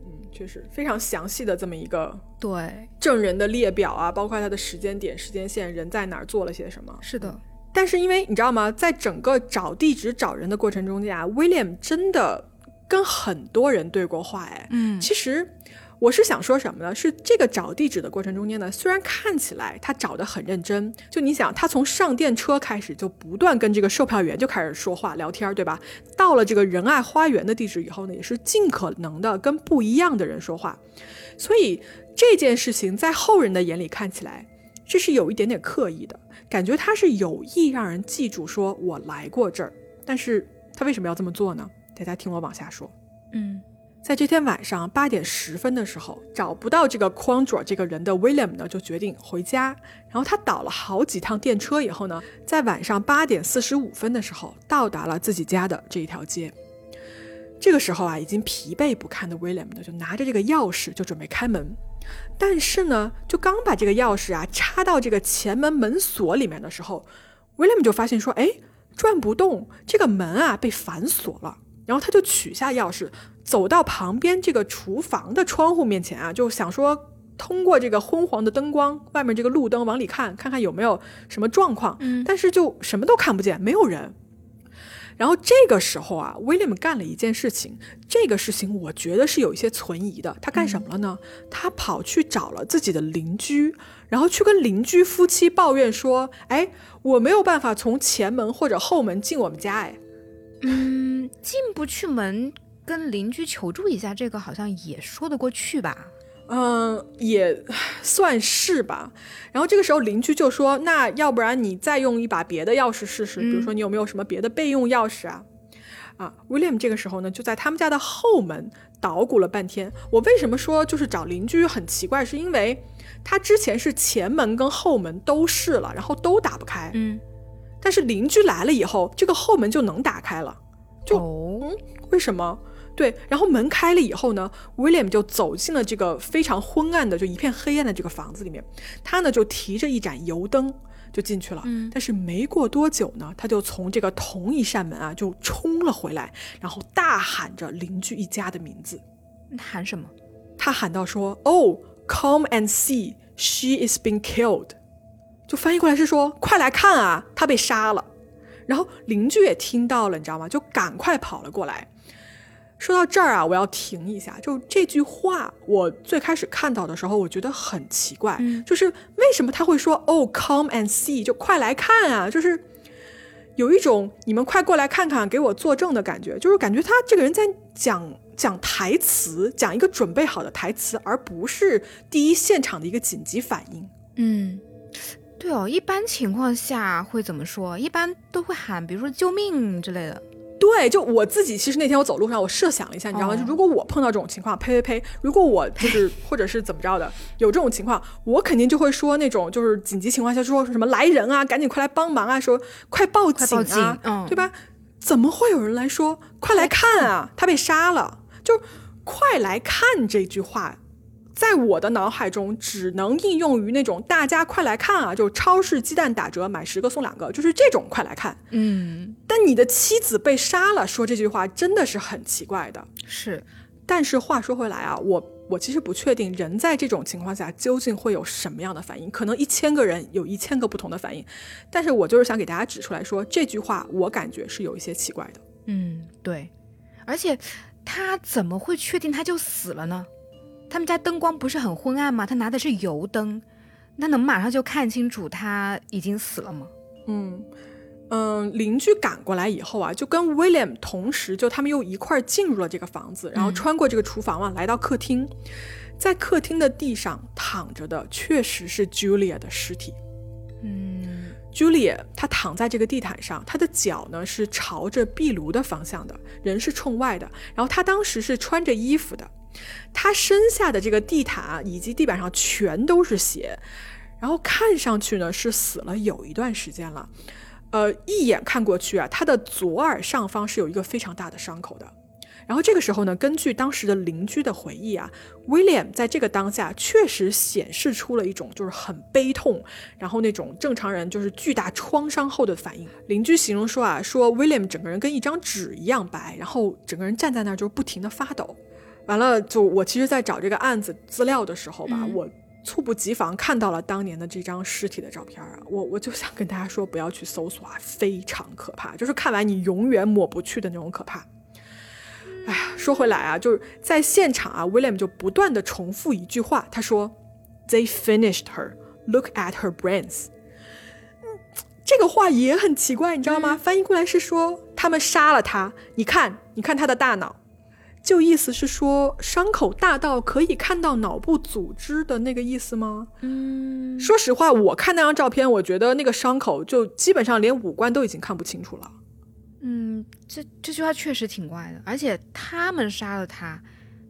嗯，确实非常详细的这么一个对，证人的列表啊，包括他的时间点、时间线，人在哪儿做了些什么。是的，但是因为你知道吗，在整个找地址、找人的过程中间啊，William 真的跟很多人对过话，哎，嗯其实我是想说什么呢？是这个找地址的过程中间呢，虽然看起来他找的很认真，就你想，他从上电车开始就不断跟这个售票员就开始说话聊天，对吧？到了这个仁爱花园的地址以后呢，也是尽可能的跟不一样的人说话，所以这件事情在后人的眼里看起来，这是有一点点刻意的感觉，他是有意让人记住说我来过这儿，但是他为什么要这么做呢？大家听我往下说。嗯在这天晚上八点十分的时候，找不到这个 Quandra 这个人的 William 呢，就决定回家。然后他倒了好几趟电车以后呢，在晚上八点四十五分的时候，到达了自己家的这一条街。这个时候啊，已经疲惫不堪的 William 呢，就拿着这个钥匙就准备开门。但是呢，就刚把这个钥匙啊插到这个前门门锁里面的时候，William 就发现说，哎，转不动，这个门啊被反锁了。然后他就取下钥匙，走到旁边这个厨房的窗户面前啊，就想说通过这个昏黄的灯光，外面这个路灯往里看，看看有没有什么状况。嗯但是就什么都看不见，没有人。然后这个时候啊，William 干了一件事情，这个事情我觉得是有一些存疑的。他干什么了呢？他跑去找了自己的邻居，然后去跟邻居夫妻抱怨说：“哎，我没有办法从前门或者后门进我们家。”哎，嗯，进不去门，跟邻居求助一下，这个好像也说得过去吧？嗯，也算是吧。然后这个时候邻居就说：“那要不然你再用一把别的钥匙试试，比如说你有没有什么别的备用钥匙啊？”啊，William 这个时候呢，就在他们家的后门捣鼓了半天。我为什么说就是找邻居很奇怪？是因为他之前是前门跟后门都试了，然后都打不开。嗯，但是邻居来了以后，这个后门就能打开了。就哦，为什么？对，然后门开了以后呢，William 就走进了这个非常昏暗的、就一片黑暗的这个房子里面。他呢就提着一盏油灯就进去了。嗯但是没过多久呢，他就从这个同一扇门啊就冲了回来，然后大喊着邻居一家的名字。喊什么？他喊到说：“Oh, come and see, she is being killed。”就翻译过来是说：“快来看啊，他被杀了。”然后邻居也听到了，你知道吗？就赶快跑了过来。说到这儿啊，我要停一下。就这句话，我最开始看到的时候，我觉得很奇怪，嗯就是为什么他会说 “Oh, come and see”，就快来看啊，就是有一种你们快过来看看，给我作证的感觉，就是感觉他这个人在讲讲台词，讲一个准备好的台词，而不是第一现场的一个紧急反应。嗯，对哦，一般情况下会怎么说？一般都会喊，比如说救命之类的。对，就我自己，其实那天我走路上，我设想了一下，你知道吗？哦就如果我碰到这种情况，呸呸呸！如果我就 <laughs> 是或者是怎么着的，有这种情况，我肯定就会说那种就是紧急情况下说什么来人啊，赶紧快来帮忙啊，说快报警啊，报警嗯对吧？怎么会有人来说快来看啊，他被杀了？就快来看这句话。在我的脑海中，只能应用于那种大家快来看啊，就超市鸡蛋打折，买十个送两个，就是这种快来看。嗯，但你的妻子被杀了，说这句话真的是很奇怪的。是，但是话说回来啊，我我其实不确定人在这种情况下究竟会有什么样的反应，可能一千个人有一千个不同的反应。但是我就是想给大家指出来说，这句话我感觉是有一些奇怪的。嗯，对，而且他怎么会确定他就死了呢？他们家灯光不是很昏暗吗？他拿的是油灯，那能马上就看清楚他已经死了吗？嗯嗯，邻居赶过来以后啊，就跟 William 同时，就他们又一块儿进入了这个房子，然后穿过这个厨房啊，来到客厅，在客厅的地上躺着的确实是 Julia 的尸体。嗯，Julia 她躺在这个地毯上，她的脚呢是朝着壁炉的方向的，人是冲外的，然后她当时是穿着衣服的，他身下的这个地毯以及地板上全都是血，然后看上去呢是死了有一段时间了。呃，一眼看过去啊，他的左耳上方是有一个非常大的伤口的。然后这个时候呢，根据当时的邻居的回忆啊，William 在这个当下确实显示出了一种就是很悲痛，然后那种正常人就是巨大创伤后的反应。邻居形容说啊，说 William 整个人跟一张纸一样白，然后整个人站在那儿就不停的发抖。完了，就我其实，在找这个案子资料的时候吧，我。猝不及防看到了当年的这张尸体的照片啊，我我就想跟大家说，不要去搜索啊，非常可怕，就是看完你永远抹不去的那种可怕。哎呀，说回来啊，就是在现场啊，William 就不断的重复一句话，他说：“They finished her. Look at her brains。”嗯，这个话也很奇怪，你知道吗？翻译过来是说他们杀了她，你看，你看她的大脑。就意思是说，伤口大到可以看到脑部组织的那个意思吗？嗯，说实话，我看那张照片，我觉得那个伤口就基本上连五官都已经看不清楚了。嗯，这这句话确实挺怪的。而且他们杀了他，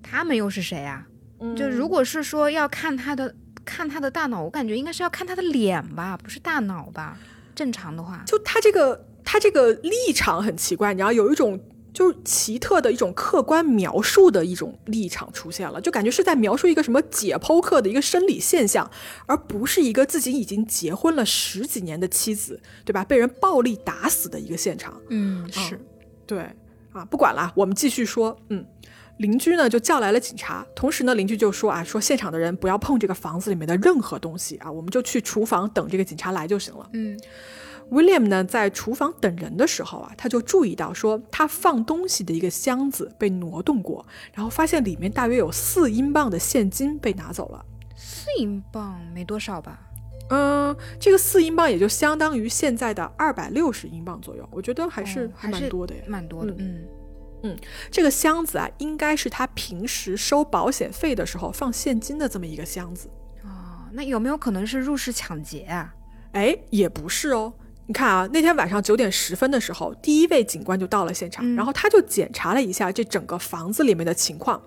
他们又是谁啊？就如果是说要看他的看他的大脑，我感觉应该是要看他的脸吧，不是大脑吧？正常的话，就他这个他这个立场很奇怪，你知道有一种。就是奇特的一种客观描述的一种立场出现了，就感觉是在描述一个什么解剖课的一个生理现象，而不是一个自己已经结婚了十几年的妻子，对吧？被人暴力打死的一个现场。嗯，是对啊，不管了，我们继续说。嗯，邻居呢就叫来了警察，同时呢邻居就说啊，说现场的人不要碰这个房子里面的任何东西啊，我们就去厨房等这个警察来就行了。嗯。William 呢，在厨房等人的时候啊，他就注意到说，他放东西的一个箱子被挪动过，然后发现里面大约有四英镑的现金被拿走了。四英镑没多少吧？嗯，这个四英镑也就相当于现在的二百六十英镑左右，我觉得还是还蛮多的呀，蛮多的。嗯嗯，这个箱子啊，应该是他平时收保险费的时候放现金的这么一个箱子。哦，那有没有可能是入室抢劫啊？哎，也不是哦。你看啊，那天晚上九点十分的时候，第一位警官就到了现场，然后他就检查了一下这整个房子里面的情况。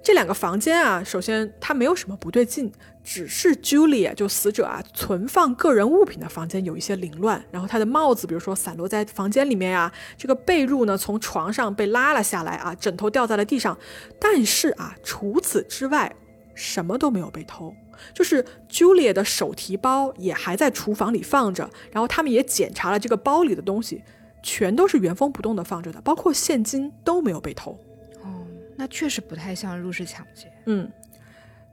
这两个房间啊，首先它没有什么不对劲，只是 Julia 就死者啊存放个人物品的房间有一些凌乱，然后他的帽子比如说散落在房间里面呀，这个被褥呢从床上被拉了下来啊，枕头掉在了地上，但是啊，除此之外什么都没有被偷。就是 Julia 的手提包也还在厨房里放着，然后他们也检查了这个包里的东西，全都是原封不动的放着的，包括现金都没有被偷。哦，那确实不太像入室抢劫。嗯，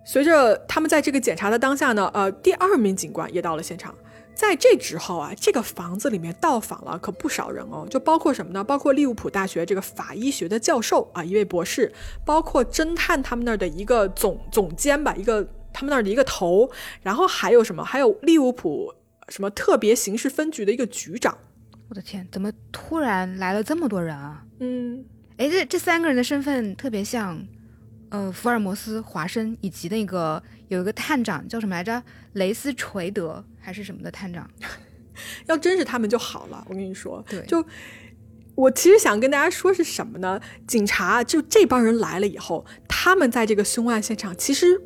随着他们在这个检查的当下呢，呃，第二名警官也到了现场。在这之后啊，这个房子里面到访了可不少人哦，就包括什么呢？包括利物浦大学这个法医学的教授啊，一位博士，包括侦探他们那儿的一个总总监吧，一个。他们那儿的一个头，然后还有什么？还有利物浦什么特别刑事分局的一个局长。我的天，怎么突然来了这么多人啊？嗯，哎，这这三个人的身份特别像，呃，福尔摩斯、华生以及那个有一个探长叫什么来着？雷斯垂德还是什么的探长？<laughs> 要真是他们就好了，我跟你说。对，就我其实想跟大家说是什么呢？警察就这帮人来了以后，他们在这个凶案现场其实。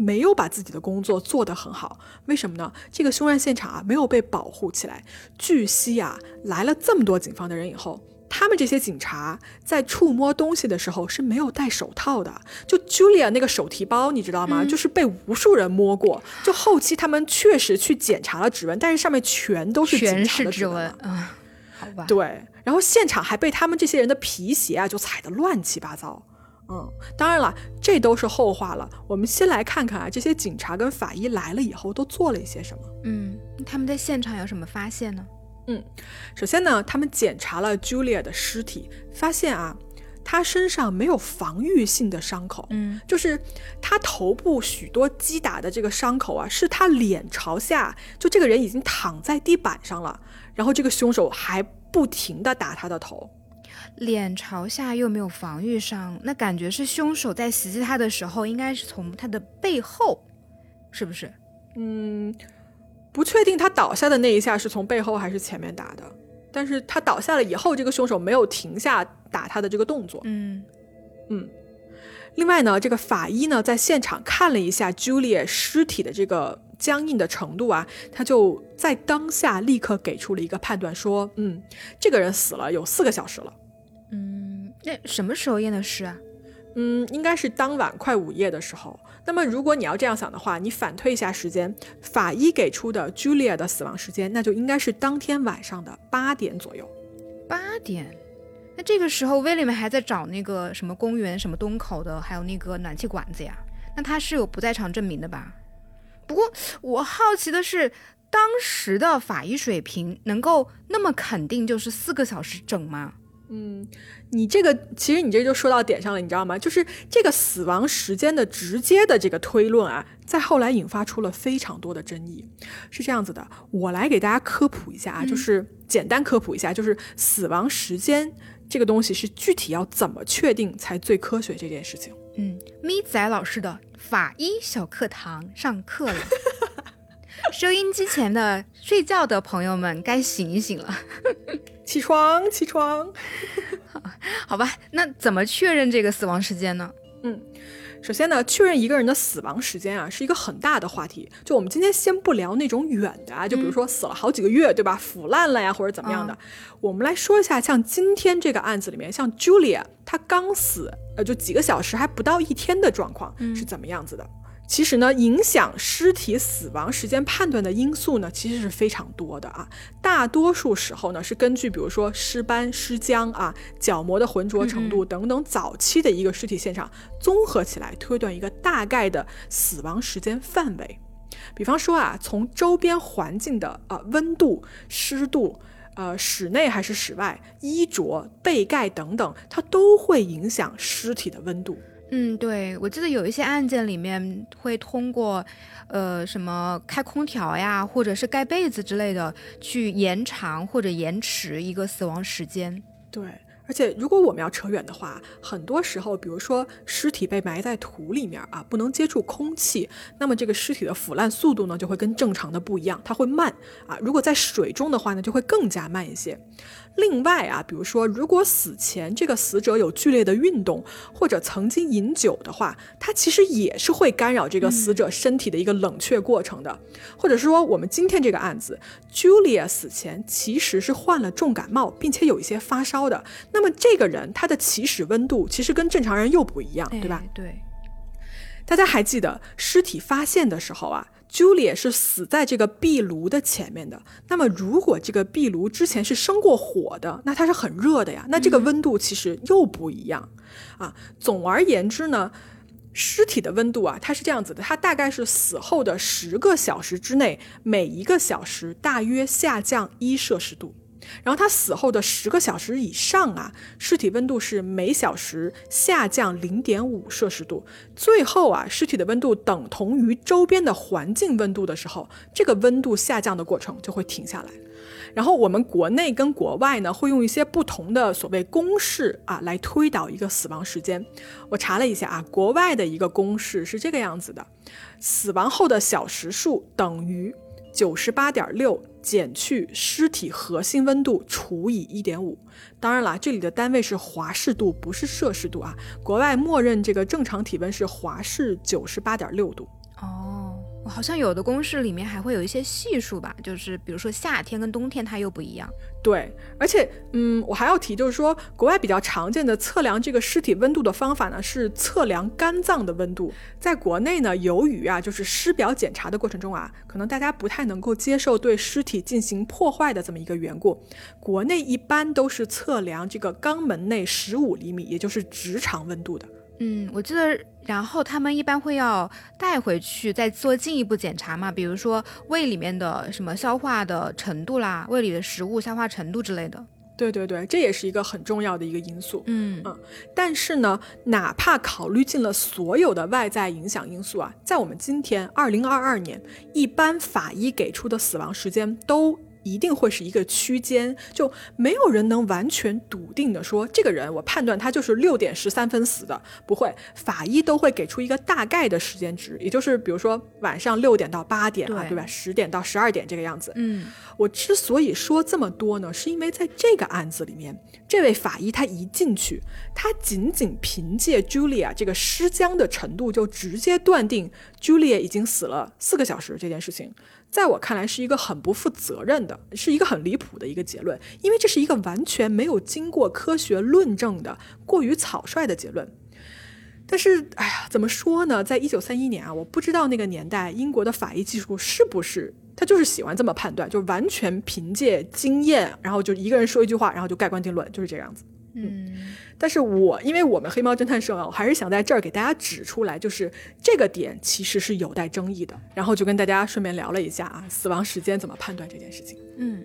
没有把自己的工作做得很好，为什么呢？这个凶案现场啊没有被保护起来。据悉啊，来了这么多警方的人以后，他们这些警察在触摸东西的时候是没有戴手套的。就 Julia 那个手提包，你知道吗？就是被无数人摸过。就后期他们确实去检查了指纹，但是上面全都是警察的指纹嗯，好吧。对，然后现场还被他们这些人的皮鞋啊就踩得乱七八糟。嗯，当然了，这都是后话了。我们先来看看啊，这些警察跟法医来了以后都做了一些什么。嗯，他们在现场有什么发现呢？嗯，首先呢，他们检查了 Julia 的尸体，发现啊他身上没有防御性的伤口，嗯，就是他头部许多击打的这个伤口啊，是他脸朝下，就这个人已经躺在地板上了，然后这个凶手还不停的打他的头。脸朝下又没有防御伤，那感觉是凶手在袭击他的时候，应该是从他的背后，是不是？嗯，不确定他倒下的那一下是从背后还是前面打的，但是他倒下了以后，这个凶手没有停下打他的这个动作。嗯嗯，另外呢，这个法医呢在现场看了一下 Julia 尸体的这个僵硬的程度啊，他就在当下立刻给出了一个判断，说，嗯，这个人死了有四个小时了。嗯，那什么时候验的尸啊？嗯，应该是当晚快午夜的时候。那么，如果你要这样想的话，你反推一下时间，法医给出的 Julia 的死亡时间，那就应该是当天晚上的八点左右。八点？那这个时候 William 还在找那个什么公园、什么东口的，还有那个暖气管子呀？那他是有不在场证明的吧？不过我好奇的是，当时的法医水平能够那么肯定就是四个小时整吗？嗯，你这个其实你这就说到点上了，你知道吗？就是这个死亡时间的直接的这个推论啊，在后来引发出了非常多的争议。是这样子的，我来给大家科普一下啊，就是简单科普一下，就是死亡时间这个东西是具体要怎么确定才最科学这件事情。嗯，咪仔老师的法医小课堂上课了。<laughs> 收音机前的睡觉的朋友们该醒一醒了，<laughs> 起床起床，好吧？那怎么确认这个死亡时间呢？嗯，首先呢，确认一个人的死亡时间啊，是一个很大的话题。就我们今天先不聊那种远的啊，就比如说死了好几个月，对吧？腐烂了呀，或者怎么样的。我们来说一下，像今天这个案子里面，像 Julia 她刚死，呃，就几个小时还不到一天的状况是怎么样子的？其实呢，影响尸体死亡时间判断的因素呢，其实是非常多的啊。大多数时候呢，是根据比如说尸斑、尸僵啊、角膜的浑浊程度等等早期的一个尸体现场综合起来推断一个大概的死亡时间范围。比方说啊，从周边环境的啊温度、湿度，呃室内还是室外、衣着、被盖等等，它都会影响尸体的温度。嗯，对，我记得有一些案件里面会通过，呃，什么开空调呀，或者是盖被子之类的，去延长或者延迟一个死亡时间。对。而且，如果我们要扯远的话，很多时候，比如说尸体被埋在土里面啊，不能接触空气，那么这个尸体的腐烂速度呢，就会跟正常的不一样，它会慢啊。如果在水中的话呢，就会更加慢一些。另外啊，比如说，如果死前这个死者有剧烈的运动，或者曾经饮酒的话，它其实也是会干扰这个死者身体的一个冷却过程的。或者说，我们今天这个案子，Julia 死前其实是患了重感冒，并且有一些发烧的。那么这个人他的起始温度其实跟正常人又不一样，对吧？对。大家还记得尸体发现的时候啊？Julia 是死在这个壁炉的前面的。那么，如果这个壁炉之前是生过火的，那它是很热的呀。那这个温度其实又不一样啊。总而言之呢，尸体的温度啊，它是这样子的：它大概是死后的十个小时之内，每一个小时大约下降一摄氏度。然后他死后的十个小时以上啊，尸体温度是每小时下降零点五摄氏度。最后啊，尸体的温度等同于周边的环境温度的时候，这个温度下降的过程就会停下来。然后我们国内跟国外呢，会用一些不同的所谓公式啊来推导一个死亡时间。我查了一下啊，国外的一个公式是这个样子的：死亡后的小时数等于九十八点六。减去尸体核心温度除以一点五，当然了，这里的单位是华氏度，不是摄氏度啊。国外默认这个正常体温是华氏九十八点六度。哦。好像有的公式里面还会有一些系数吧，就是比如说夏天跟冬天它又不一样。对，而且嗯，我还要提，就是说国外比较常见的测量这个尸体温度的方法呢，是测量肝脏的温度。在国内呢，由于啊，就是尸表检查的过程中啊，可能大家不太能够接受对尸体进行破坏的这么一个缘故，国内一般都是测量这个肛门内十五厘米，也就是直肠温度的。嗯，我记得，然后他们一般会要带回去再做进一步检查嘛，比如说胃里面的什么消化的程度啦，胃里的食物消化程度之类的。对对对，这也是一个很重要的一个因素。嗯嗯，但是呢，哪怕考虑进了所有的外在影响因素啊，在我们今天二零二二年，一般法医给出的死亡时间都。一定会是一个区间，就没有人能完全笃定的说这个人，我判断他就是六点十三分死的，不会，法医都会给出一个大概的时间值，也就是比如说晚上六点到八点啊，对吧？十点到十二点这个样子。嗯，我之所以说这么多呢，是因为在这个案子里面，这位法医他一进去，他仅仅凭借 Julia 这个尸僵的程度，就直接断定 Julia 已经死了四个小时这件事情。在我看来，是一个很不负责任的，是一个很离谱的一个结论，因为这是一个完全没有经过科学论证的过于草率的结论。但是，哎呀，怎么说呢？在一九三一年啊，我不知道那个年代英国的法医技术是不是他就是喜欢这么判断，就完全凭借经验，然后就一个人说一句话，然后就盖棺定论，就是这样子。嗯。但是我因为我们黑猫侦探社啊，我还是想在这儿给大家指出来，就是这个点其实是有待争议的。然后就跟大家顺便聊了一下啊，死亡时间怎么判断这件事情。嗯，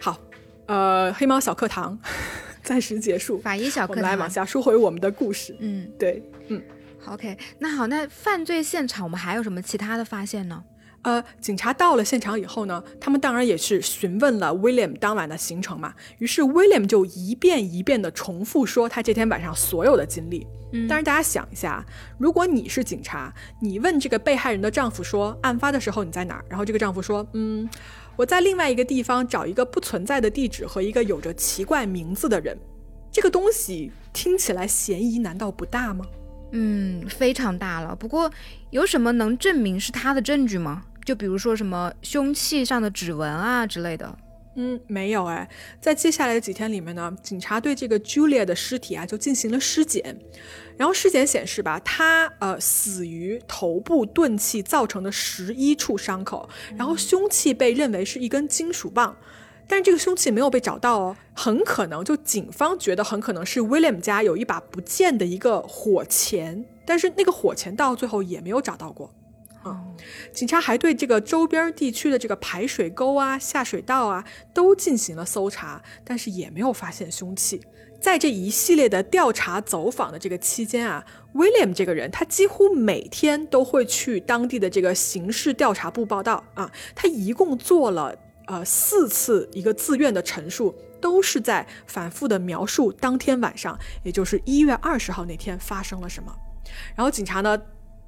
好，呃，黑猫小课堂 <laughs> 暂时结束，法医小课堂，我们来往下说回我们的故事。嗯，对，嗯，OK，那好，那犯罪现场我们还有什么其他的发现呢？呃，警察到了现场以后呢，他们当然也是询问了 William 当晚的行程嘛。于是 William 就一遍一遍的重复说他这天晚上所有的经历。嗯，但是大家想一下，如果你是警察，你问这个被害人的丈夫说案发的时候你在哪儿？然后这个丈夫说，嗯，我在另外一个地方找一个不存在的地址和一个有着奇怪名字的人。这个东西听起来嫌疑难道不大吗？嗯，非常大了。不过有什么能证明是他的证据吗？就比如说什么凶器上的指纹啊之类的，嗯，没有哎。在接下来的几天里面呢，警察对这个 Julia 的尸体啊就进行了尸检，然后尸检显示吧，她呃死于头部钝器造成的十一处伤口，然后凶器被认为是一根金属棒，但是这个凶器没有被找到哦，很可能就警方觉得很可能是 William 家有一把不见的一个火钳，但是那个火钳到最后也没有找到过。嗯，警察还对这个周边地区的这个排水沟啊、下水道啊都进行了搜查，但是也没有发现凶器。在这一系列的调查走访的这个期间啊，William 这个人他几乎每天都会去当地的这个刑事调查部报道啊。他一共做了呃四次一个自愿的陈述，都是在反复的描述当天晚上，也就是一月二十号那天发生了什么。然后警察呢？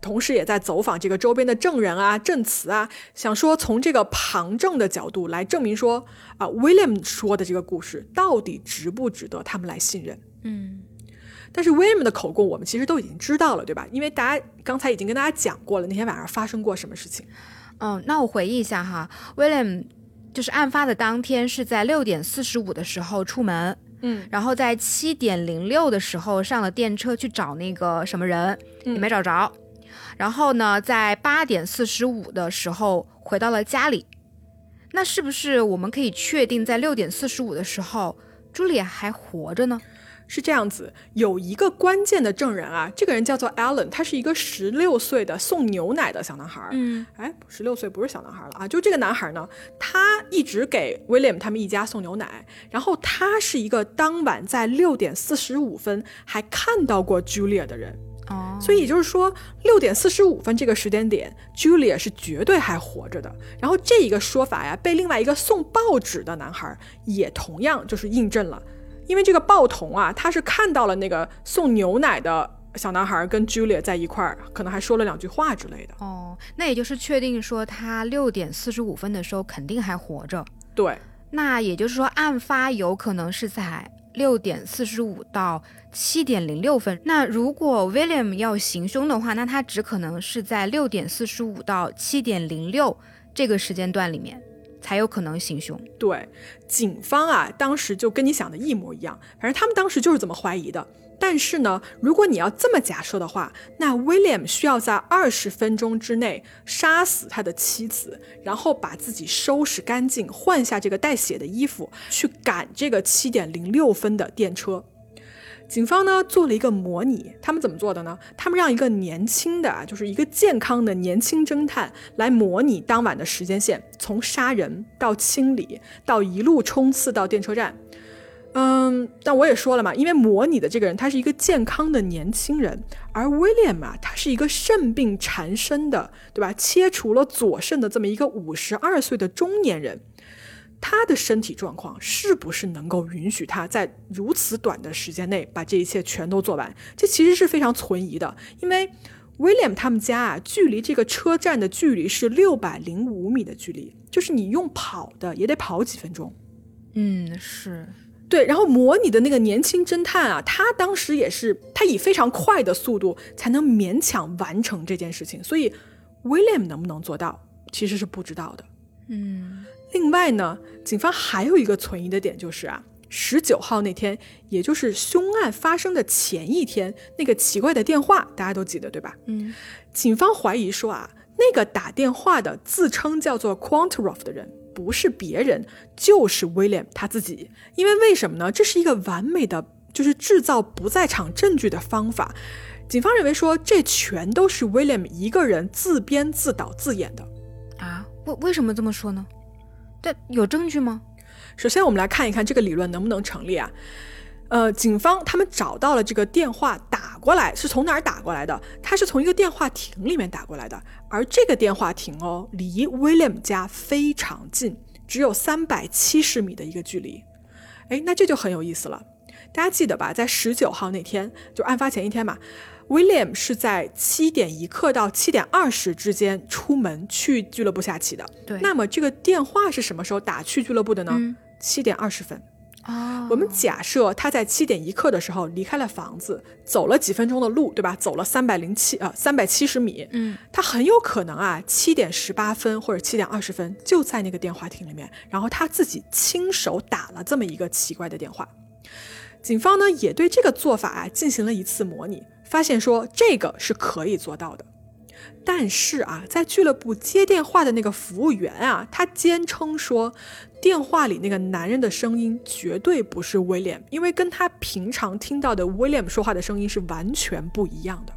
同时也在走访这个周边的证人啊、证词啊，想说从这个旁证的角度来证明说啊，William 说的这个故事到底值不值得他们来信任？嗯，但是 William 的口供我们其实都已经知道了，对吧？因为大家刚才已经跟大家讲过了那天晚上发生过什么事情。嗯，那我回忆一下哈，William 就是案发的当天是在六点四十五的时候出门，嗯，然后在七点零六的时候上了电车去找那个什么人，也没找着。然后呢，在八点四十五的时候回到了家里，那是不是我们可以确定，在六点四十五的时候，朱莉亚还活着呢？是这样子，有一个关键的证人啊，这个人叫做 Alan，他是一个十六岁的送牛奶的小男孩。嗯，哎，十六岁不是小男孩了啊，就这个男孩呢，他一直给 William 他们一家送牛奶，然后他是一个当晚在六点四十五分还看到过 Julia 的人。哦，所以也就是说，六点四十五分这个时间点，Julia 是绝对还活着的。然后这一个说法呀，被另外一个送报纸的男孩也同样就是印证了，因为这个报童啊，他是看到了那个送牛奶的小男孩跟 Julia 在一块儿，可能还说了两句话之类的。哦，那也就是确定说他六点四十五分的时候肯定还活着。对，那也就是说，案发有可能是在六点四十五到。七点零六分。那如果 William 要行凶的话，那他只可能是在六点四十五到七点零六这个时间段里面才有可能行凶。对，警方啊，当时就跟你想的一模一样，反正他们当时就是这么怀疑的。但是呢，如果你要这么假设的话，那 William 需要在二十分钟之内杀死他的妻子，然后把自己收拾干净，换下这个带血的衣服，去赶这个七点零六分的电车。警方呢做了一个模拟，他们怎么做的呢？他们让一个年轻的啊，就是一个健康的年轻侦探来模拟当晚的时间线，从杀人到清理，到一路冲刺到电车站。嗯，但我也说了嘛，因为模拟的这个人他是一个健康的年轻人，而 William 啊，他是一个肾病缠身的，对吧？切除了左肾的这么一个五十二岁的中年人，他的身体状况是不是能够允许他在如此短的时间内把这一切全都做完？这其实是非常存疑的，因为 William 他们家啊，距离这个车站的距离是六百零五米的距离，就是你用跑的也得跑几分钟。嗯，是。对，然后模拟的那个年轻侦探啊，他当时也是，他以非常快的速度才能勉强完成这件事情，所以 William 能不能做到，其实是不知道的。嗯，另外呢，警方还有一个存疑的点就是啊，十九号那天，也就是凶案发生的前一天，那个奇怪的电话，大家都记得对吧？嗯，警方怀疑说啊，那个打电话的自称叫做 Quantaroff 的人。不是别人，就是 William 他自己。因为为什么呢？这是一个完美的，就是制造不在场证据的方法。警方认为说，这全都是 William 一个人自编自导自演的。啊？为为什么这么说呢？但有证据吗？首先，我们来看一看这个理论能不能成立啊？呃，警方他们找到了这个电话打过来是从哪儿打过来的？他是从一个电话亭里面打过来的，而这个电话亭哦，离 William 家非常近，只有三百七十米的一个距离。哎，那这就很有意思了。大家记得吧？在十九号那天，就案发前一天嘛，William 是在七点一刻到七点二十之间出门去俱乐部下棋的。对。那么这个电话是什么时候打去俱乐部的呢？七点二十分。哦，我们假设他在七点一刻的时候离开了房子，走了几分钟的路，对吧？走了三百零七啊，三百七十米。嗯，他很有可能啊，七点十八分或者七点二十分就在那个电话亭里面，然后他自己亲手打了这么一个奇怪的电话。警方呢也对这个做法啊进行了一次模拟，发现说这个是可以做到的。但是啊，在俱乐部接电话的那个服务员啊，他坚称说。电话里那个男人的声音绝对不是威廉，因为跟他平常听到的威廉说话的声音是完全不一样的。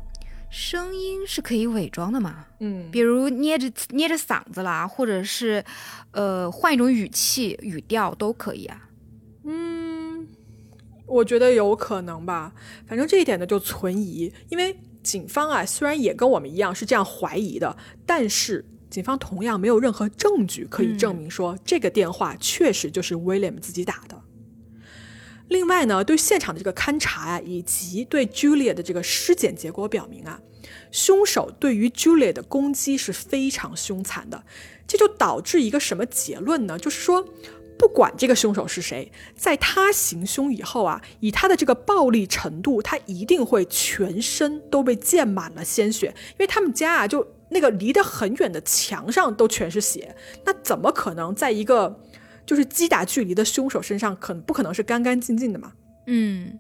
声音是可以伪装的嘛？嗯，比如捏着捏着嗓子啦，或者是呃换一种语气语调都可以啊。嗯，我觉得有可能吧。反正这一点呢就存疑，因为警方啊虽然也跟我们一样是这样怀疑的，但是。警方同样没有任何证据可以证明说这个电话确实就是 William 自己打的。另外呢，对现场的这个勘查啊，以及对 Julia 的这个尸检结果表明啊，凶手对于 Julia 的攻击是非常凶残的。这就导致一个什么结论呢？就是说，不管这个凶手是谁，在他行凶以后啊，以他的这个暴力程度，他一定会全身都被溅满了鲜血，因为他们家啊就。那个离得很远的墙上都全是血，那怎么可能在一个就是击打距离的凶手身上，可不可能是干干净净的嘛？嗯，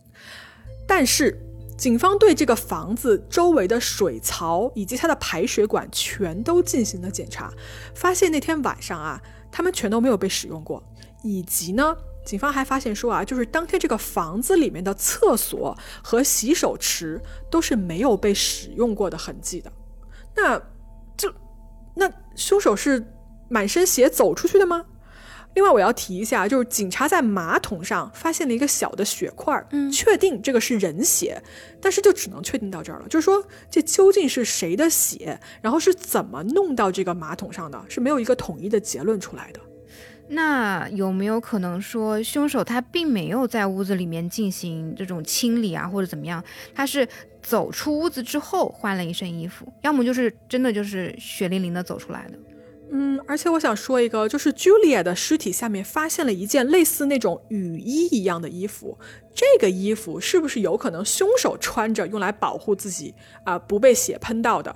但是警方对这个房子周围的水槽以及它的排水管全都进行了检查，发现那天晚上啊，他们全都没有被使用过，以及呢，警方还发现说啊，就是当天这个房子里面的厕所和洗手池都是没有被使用过的痕迹的，那就。那凶手是满身血走出去的吗？另外，我要提一下，就是警察在马桶上发现了一个小的血块，嗯，确定这个是人血，但是就只能确定到这儿了。就是说，这究竟是谁的血，然后是怎么弄到这个马桶上的，是没有一个统一的结论出来的。那有没有可能说，凶手他并没有在屋子里面进行这种清理啊，或者怎么样？他是？走出屋子之后换了一身衣服，要么就是真的就是血淋淋的走出来的。嗯，而且我想说一个，就是 Julia 的尸体下面发现了一件类似那种雨衣一样的衣服，这个衣服是不是有可能凶手穿着用来保护自己啊不被血喷到的？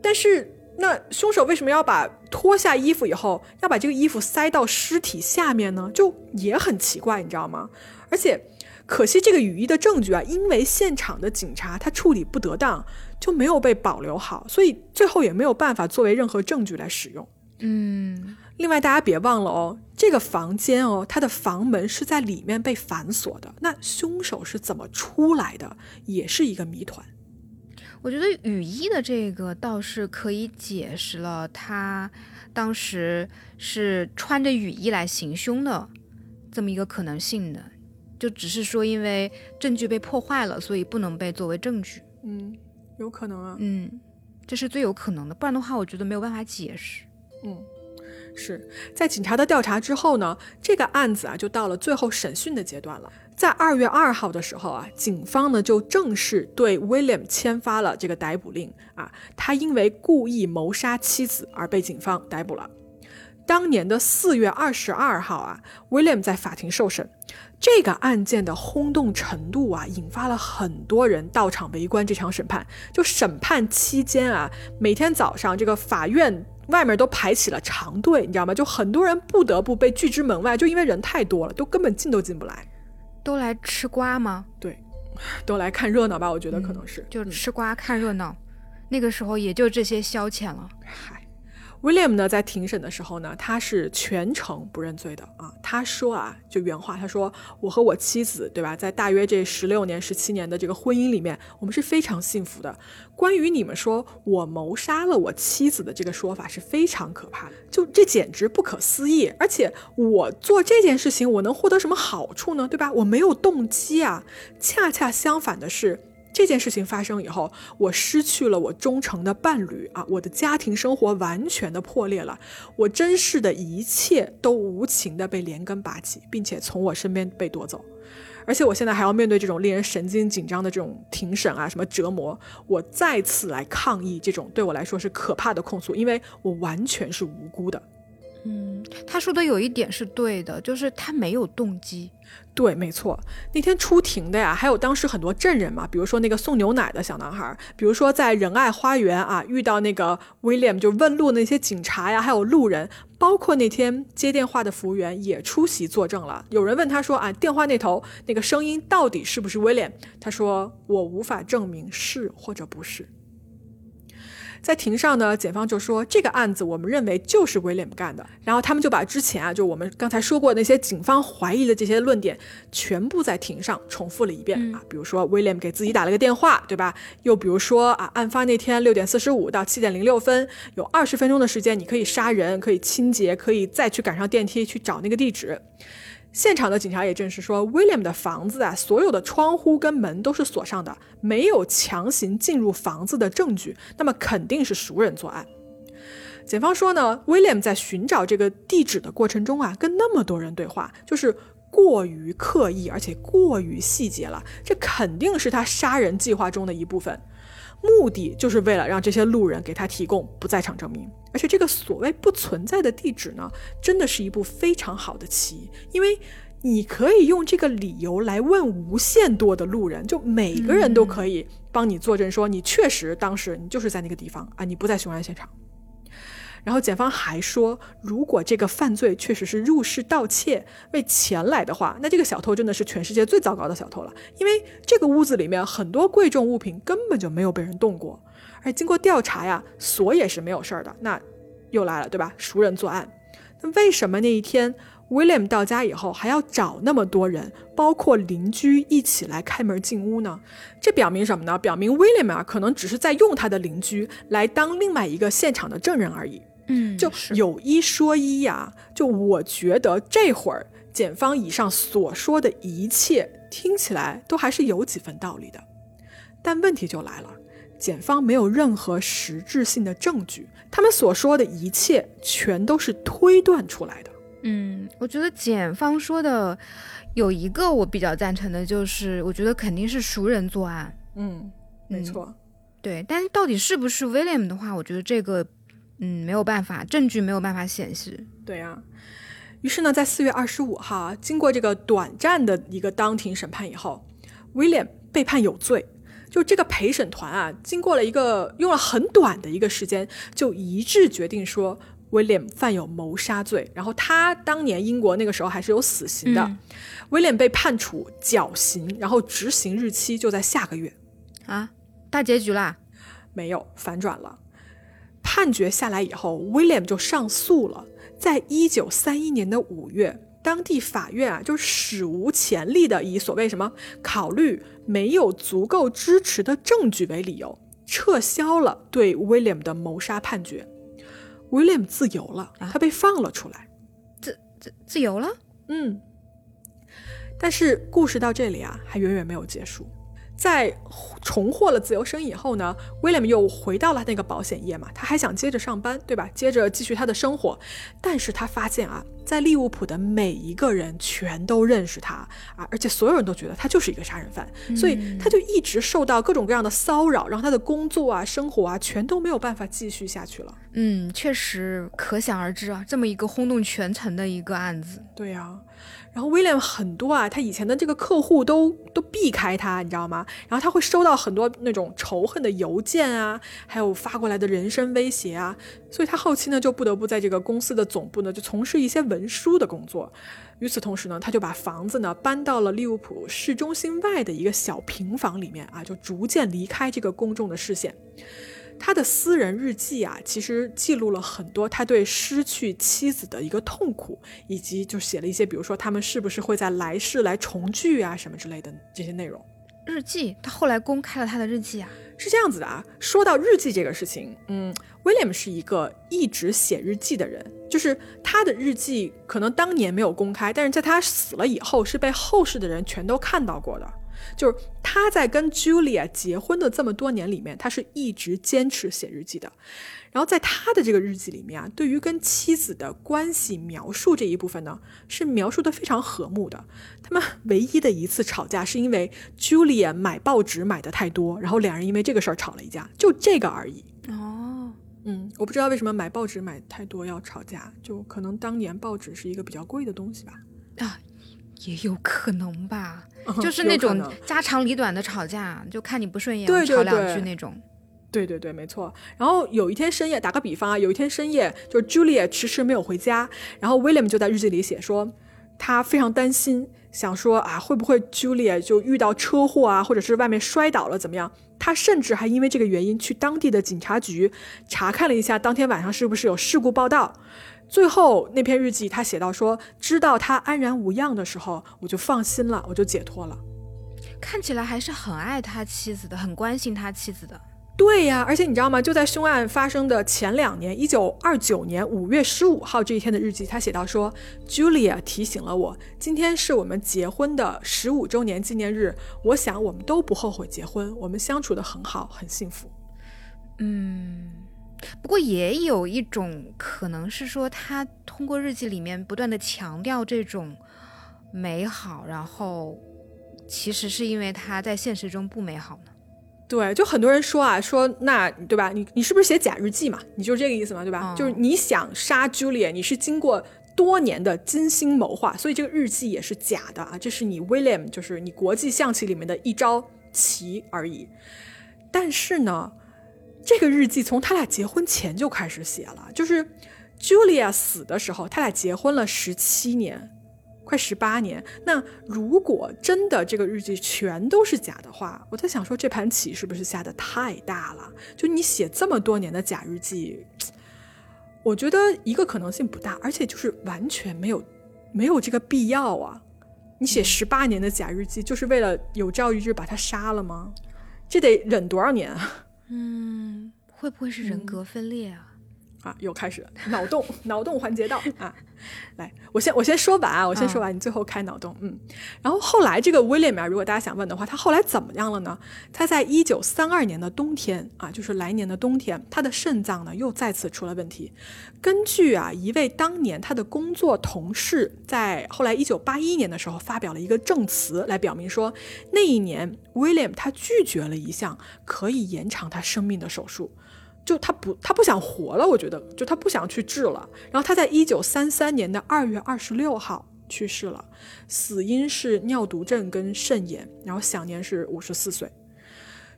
但是那凶手为什么要把脱下衣服以后要把这个衣服塞到尸体下面呢？就也很奇怪，你知道吗？而且。可惜这个雨衣的证据啊，因为现场的警察他处理不得当，就没有被保留好，所以最后也没有办法作为任何证据来使用。嗯，另外大家别忘了哦，这个房间哦，它的房门是在里面被反锁的，那凶手是怎么出来的，也是一个谜团。我觉得雨衣的这个倒是可以解释了，他当时是穿着雨衣来行凶的这么一个可能性的。就只是说因为证据被破坏了，所以不能被作为证据。嗯，有可能啊。嗯，这是最有可能的，不然的话，我觉得没有办法解释。嗯，是在警察的调查之后呢，这个案子啊就到了最后审讯的阶段了。在二月二号的时候啊，警方呢就正式对 William 签发了这个逮捕令啊，他因为故意谋杀妻子而被警方逮捕了。当年的四月二十二号啊，William 在法庭受审。这个案件的轰动程度啊，引发了很多人到场围观这场审判。就审判期间啊，每天早上这个法院外面都排起了长队，你知道吗？就很多人不得不被拒之门外，就因为人太多了，都根本进都进不来。都来吃瓜吗？对，<laughs> 都来看热闹吧。我觉得可能是，就吃瓜看热闹。那个时候也就这些消遣了。William 呢，在庭审的时候呢，他是全程不认罪的啊。他说啊，就原话，他说：“我和我妻子，对吧，在大约这十六年、十七年的这个婚姻里面，我们是非常幸福的。关于你们说我谋杀了我妻子的这个说法，是非常可怕的，就这简直不可思议。而且我做这件事情，我能获得什么好处呢？对吧？我没有动机啊。恰恰相反的是。”这件事情发生以后，我失去了我忠诚的伴侣啊，我的家庭生活完全的破裂了，我珍视的一切都无情的被连根拔起，并且从我身边被夺走，而且我现在还要面对这种令人神经紧张的这种庭审啊，什么折磨，我再次来抗议这种对我来说是可怕的控诉，因为我完全是无辜的。嗯，他说的有一点是对的，就是他没有动机。对，没错。那天出庭的呀，还有当时很多证人嘛，比如说那个送牛奶的小男孩，比如说在仁爱花园啊遇到那个 William 就问路那些警察呀，还有路人，包括那天接电话的服务员也出席作证了。有人问他说啊，电话那头那个声音到底是不是 William？他说我无法证明是或者不是。在庭上呢，检方就说这个案子我们认为就是 William 干的，然后他们就把之前啊，就我们刚才说过那些警方怀疑的这些论点，全部在庭上重复了一遍啊，比如说 William 给自己打了个电话，对吧？又比如说啊，案发那天六点四十五到七点零六分，有二十分钟的时间，你可以杀人，可以清洁，可以再去赶上电梯去找那个地址。现场的警察也证实说，William 的房子啊，所有的窗户跟门都是锁上的，没有强行进入房子的证据，那么肯定是熟人作案。检方说呢，William 在寻找这个地址的过程中啊，跟那么多人对话，就是过于刻意，而且过于细节了，这肯定是他杀人计划中的一部分。目的就是为了让这些路人给他提供不在场证明，而且这个所谓不存在的地址呢，真的是一部非常好的棋，因为你可以用这个理由来问无限多的路人，就每个人都可以帮你作证，说你确实当时你就是在那个地方啊，你不在凶案现场。然后检方还说，如果这个犯罪确实是入室盗窃为钱来的话，那这个小偷真的是全世界最糟糕的小偷了。因为这个屋子里面很多贵重物品根本就没有被人动过，而经过调查呀，锁也是没有事儿的。那又来了，对吧？熟人作案，那为什么那一天 William 到家以后还要找那么多人，包括邻居一起来开门进屋呢？这表明什么呢？表明 William 啊，可能只是在用他的邻居来当另外一个现场的证人而已。嗯，就有一说一呀，就我觉得这会儿检方以上所说的一切听起来都还是有几分道理的，但问题就来了，检方没有任何实质性的证据，他们所说的一切全都是推断出来的。嗯，我觉得检方说的有一个我比较赞成的，就是我觉得肯定是熟人作案。嗯，没错，对，但是到底是不是 William 的话，我觉得这个。嗯，没有办法，证据没有办法显示。对啊，于是呢，在四月二十五号，经过这个短暂的一个当庭审判以后，William 被判有罪。就这个陪审团啊，经过了一个用了很短的一个时间，就一致决定说 William 犯有谋杀罪。然后他当年英国那个时候还是有死刑的，William 被判处绞刑，然后执行日期就在下个月。啊，大结局啦？没有，反转了。判决下来以后，William 就上诉了。在一九三一年的五月，当地法院啊，就史无前例的以所谓什么考虑没有足够支持的证据为理由，撤销了对 William 的谋杀判决。William 自由了，他被放了出来。自自自由了？嗯。但是故事到这里啊，还远远没有结束。在重获了自由身以后呢，，William 又回到了那个保险业嘛，他还想接着上班，对吧？接着继续他的生活。但是他发现啊，在利物浦的每一个人全都认识他啊，而且所有人都觉得他就是一个杀人犯，所以他就一直受到各种各样的骚扰，让他的工作啊、生活啊，全都没有办法继续下去了。嗯，确实可想而知啊，这么一个轰动全城的一个案子。对呀。然后威廉很多啊，他以前的这个客户都都避开他，你知道吗？然后他会收到很多那种仇恨的邮件啊，还有发过来的人身威胁啊，所以他后期呢就不得不在这个公司的总部呢就从事一些文书的工作。与此同时呢，他就把房子呢搬到了利物浦市中心外的一个小平房里面啊，就逐渐离开这个公众的视线。他的私人日记啊，其实记录了很多他对失去妻子的一个痛苦，以及就写了一些，比如说他们是不是会在来世来重聚啊，什么之类的这些内容。日记，他后来公开了他的日记啊，是这样子的啊。说到日记这个事情，嗯，，William 是一个一直写日记的人，就是他的日记可能当年没有公开，但是在他死了以后，是被后世的人全都看到过的。就是他在跟 Julia 结婚的这么多年里面，他是一直坚持写日记的。然后在他的这个日记里面啊，对于跟妻子的关系描述这一部分呢，是描述的非常和睦的。他们唯一的一次吵架是因为 Julia 买报纸买的太多，然后两人因为这个事儿吵了一架，就这个而已。哦，嗯，我不知道为什么买报纸买太多要吵架，就可能当年报纸是一个比较贵的东西吧。啊。也有可能吧，就是那种家长里短的吵架，就看你不顺眼，吵两句那种。对对对，没错。然后有一天深夜，打个比方啊，有一天深夜，就是 Julia 迟迟没有回家，然后 William 就在日记里写说，他非常担心，想说啊，会不会 Julia 就遇到车祸啊，或者是外面摔倒了怎么样？他甚至还因为这个原因去当地的警察局查看了一下，当天晚上是不是有事故报道。最后那篇日记，他写到说：“知道他安然无恙的时候，我就放心了，我就解脱了。”看起来还是很爱他妻子的，很关心他妻子的。对呀，而且你知道吗？就在凶案发生的前两年，一九二九年五月十五号这一天的日记，他写到说：“Julia 提醒了我，今天是我们结婚的十五周年纪念日。我想我们都不后悔结婚，我们相处的很好，很幸福。”嗯。不过也有一种可能是说，他通过日记里面不断的强调这种美好，然后其实是因为他在现实中不美好呢。对，就很多人说啊，说那对吧？你你是不是写假日记嘛？你就是这个意思嘛，对吧？就是你想杀 Julia，你是经过多年的精心谋划，所以这个日记也是假的啊。这是你 William，就是你国际象棋里面的一招棋而已。但是呢？这个日记从他俩结婚前就开始写了，就是 Julia 死的时候，他俩结婚了十七年，快十八年。那如果真的这个日记全都是假的话，我在想说这盘棋是不是下的太大了？就你写这么多年的假日记，我觉得一个可能性不大，而且就是完全没有没有这个必要啊！你写十八年的假日记，就是为了有朝一日把他杀了吗？这得忍多少年啊？嗯，会不会是人格分裂啊？啊，又开始，<laughs> 脑洞，脑洞环节到啊！来，我先我先说完啊，我先说完，你最后开脑洞。嗯，然后后来这个 William 啊，如果大家想问的话，他后来怎么样了呢？他在一九三二年的冬天啊，就是来年的冬天，他的肾脏呢又再次出了问题。根据啊一位当年他的工作同事在后来一九八一年的时候发表了一个证词，来表明说那一年 William 他拒绝了一项可以延长他生命的手术。就他不，他不想活了。我觉得，就他不想去治了。然后他在一九三三年的二月二十六号去世了，死因是尿毒症跟肾炎，然后享年是五十四岁。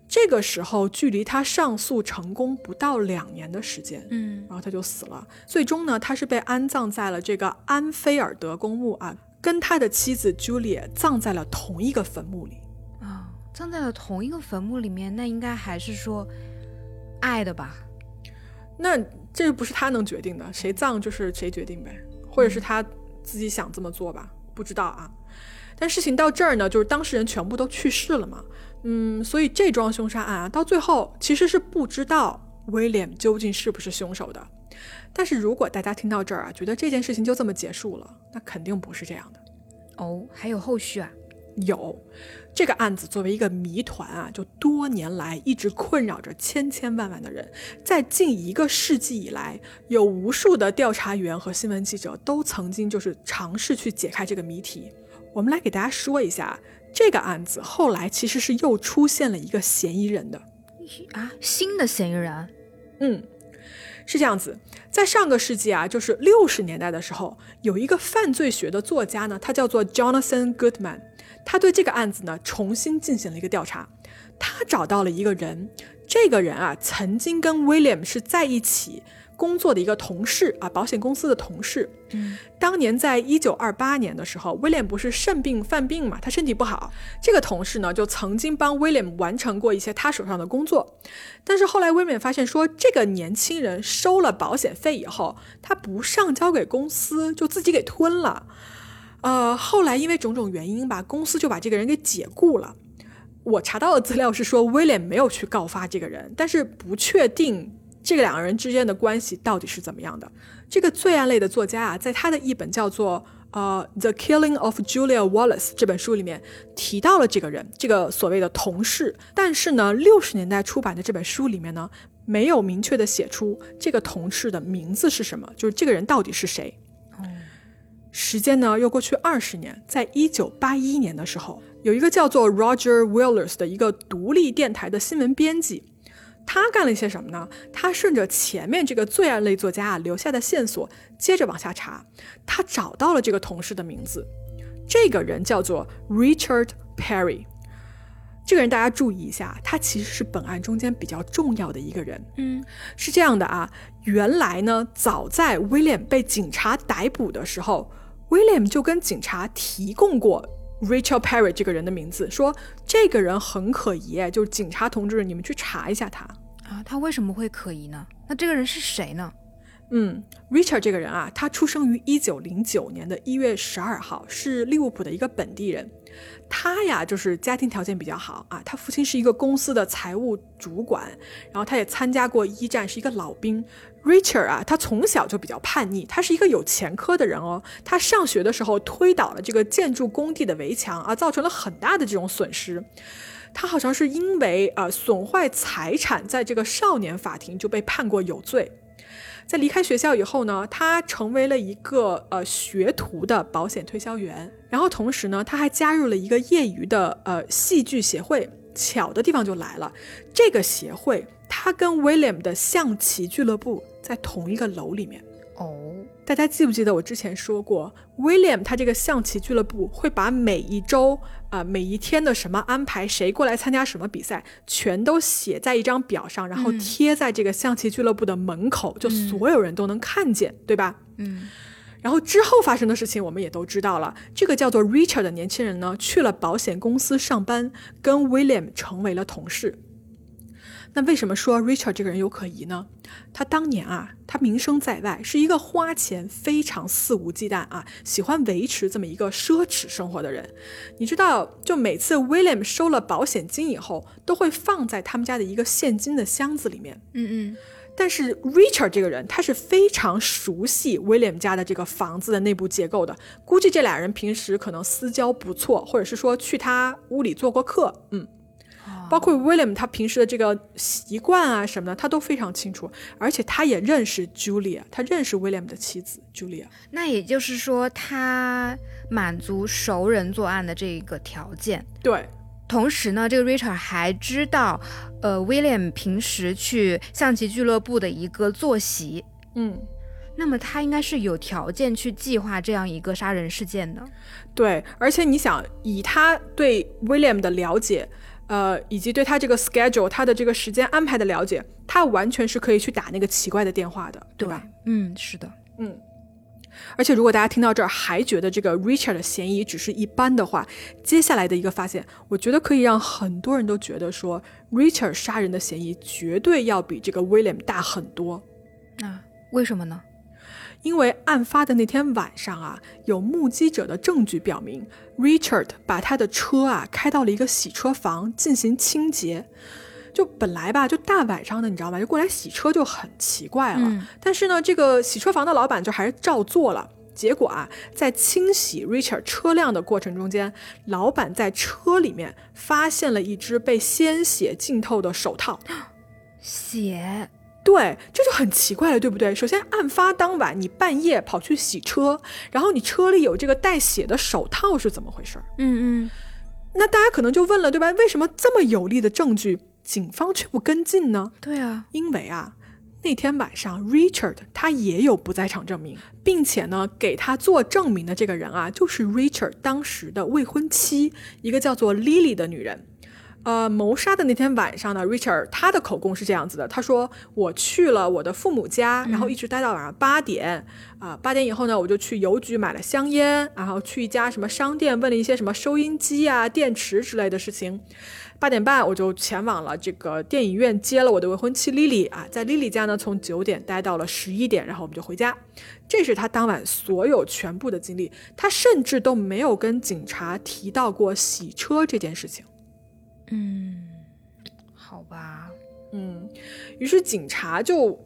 这个时候，距离他上诉成功不到两年的时间，嗯，然后他就死了。最终呢，他是被安葬在了这个安菲尔德公墓啊，跟他的妻子 Julia 葬在了同一个坟墓里啊，葬在了同一个坟墓里面，那应该还是说。爱的吧，那这不是他能决定的，谁葬就是谁决定呗，或者是他自己想这么做吧，不知道啊。但事情到这儿呢，就是当事人全部都去世了嘛，嗯，所以这桩凶杀案啊，到最后其实是不知道威廉究竟是不是凶手的。但是如果大家听到这儿啊，觉得这件事情就这么结束了，那肯定不是这样的。哦，还有后续啊？有。这个案子作为一个谜团啊，就多年来一直困扰着千千万万的人。在近一个世纪以来，有无数的调查员和新闻记者都曾经就是尝试去解开这个谜题。我们来给大家说一下，这个案子后来其实是又出现了一个嫌疑人的啊，新的嫌疑人。嗯，是这样子，在上个世纪啊，就是六十年代的时候，有一个犯罪学的作家呢，他叫做 Jonathan Goodman。他对这个案子呢重新进行了一个调查，他找到了一个人，这个人啊曾经跟 William 是在一起工作的一个同事啊，保险公司的同事。嗯，当年在一九二八年的时候，William 不是肾病犯病嘛，他身体不好，这个同事呢就曾经帮 William 完成过一些他手上的工作，但是后来 William 发现说，这个年轻人收了保险费以后，他不上交给公司，就自己给吞了。呃，后来因为种种原因吧，公司就把这个人给解雇了。我查到的资料是说，威廉没有去告发这个人，但是不确定这个两个人之间的关系到底是怎么样的。这个罪案类的作家啊，在他的一本叫做《呃 The Killing of Julia Wallace》这本书里面提到了这个人，这个所谓的同事。但是呢，六十年代出版的这本书里面呢，没有明确的写出这个同事的名字是什么，就是这个人到底是谁。时间呢又过去二十年，在一九八一年的时候，有一个叫做 Roger Willers 的一个独立电台的新闻编辑，他干了一些什么呢？他顺着前面这个罪案类作家啊留下的线索，接着往下查，他找到了这个同事的名字，这个人叫做 Richard Perry。这个人大家注意一下，他其实是本案中间比较重要的一个人。嗯，是这样的啊，原来呢，早在 William 被警察逮捕的时候。William 就跟警察提供过 Rachel Perry 这个人的名字，说这个人很可疑，就是警察同志，你们去查一下他啊。他为什么会可疑呢？那这个人是谁呢？嗯，Richard 这个人啊，他出生于一九零九年的一月十二号，是利物浦的一个本地人。他呀，就是家庭条件比较好啊。他父亲是一个公司的财务主管，然后他也参加过一战，是一个老兵。Richard 啊，他从小就比较叛逆，他是一个有前科的人哦。他上学的时候推倒了这个建筑工地的围墙啊，造成了很大的这种损失。他好像是因为呃损坏财产，在这个少年法庭就被判过有罪。在离开学校以后呢，他成为了一个呃学徒的保险推销员，然后同时呢，他还加入了一个业余的呃戏剧协会。巧的地方就来了，这个协会他跟 William 的象棋俱乐部在同一个楼里面。哦，大家记不记得我之前说过，William 他这个象棋俱乐部会把每一周啊每一天的什么安排，谁过来参加什么比赛，全都写在一张表上，然后贴在这个象棋俱乐部的门口，就所有人都能看见，对吧？嗯。然后之后发生的事情我们也都知道了，这个叫做 Richard 的年轻人呢，去了保险公司上班，跟 William 成为了同事。那为什么说 Richard 这个人有可疑呢？他当年啊，他名声在外，是一个花钱非常肆无忌惮啊，喜欢维持这么一个奢侈生活的人。你知道，就每次 William 收了保险金以后，都会放在他们家的一个现金的箱子里面。嗯嗯。但是 Richard 这个人，他是非常熟悉 William 家的这个房子的内部结构的。估计这俩人平时可能私交不错，或者是说去他屋里做过客，嗯。包括 William 他平时的这个习惯啊什么的，他都非常清楚，而且他也认识 Julia，他认识 William 的妻子 Julia。那也就是说，他满足熟人作案的这个条件。对，同时呢，这个 Richard 还知道，呃，William 平时去象棋俱乐部的一个坐席。嗯，那么他应该是有条件去计划这样一个杀人事件的。对，而且你想，以他对 William 的了解。呃，以及对他这个 schedule，他的这个时间安排的了解，他完全是可以去打那个奇怪的电话的，对吧？嗯，是的，嗯。而且如果大家听到这儿还觉得这个 Richard 的嫌疑只是一般的话，接下来的一个发现，我觉得可以让很多人都觉得说，Richard 杀人的嫌疑绝对要比这个 William 大很多。那为什么呢？因为案发的那天晚上啊，有目击者的证据表明，Richard 把他的车啊开到了一个洗车房进行清洁。就本来吧，就大晚上的，你知道吗？就过来洗车就很奇怪了。但是呢，这个洗车房的老板就还是照做了。结果啊，在清洗 Richard 车辆的过程中间，老板在车里面发现了一只被鲜血浸透的手套。<gasps> 血，对，这就很奇怪了，对不对？首先，案发当晚你半夜跑去洗车，然后你车里有这个带血的手套，是怎么回事？嗯嗯，那大家可能就问了，对吧？为什么这么有力的证据，警方却不跟进呢？对啊，因为啊。那天晚上，Richard 他也有不在场证明，并且呢，给他做证明的这个人啊，就是 Richard 当时的未婚妻，一个叫做 Lily 的女人。呃，谋杀的那天晚上呢，Richard 他的口供是这样子的，他说：“我去了我的父母家，然后一直待到晚上八点。啊，八点以后呢，我就去邮局买了香烟，然后去一家什么商店问了一些什么收音机啊、电池之类的事情。”八点半我就前往了这个电影院接了我的未婚妻 Lily 啊，在 Lily 家呢，从九点待到了十一点，然后我们就回家。这是他当晚所有全部的经历，他甚至都没有跟警察提到过洗车这件事情。嗯，好吧，嗯，于是警察就。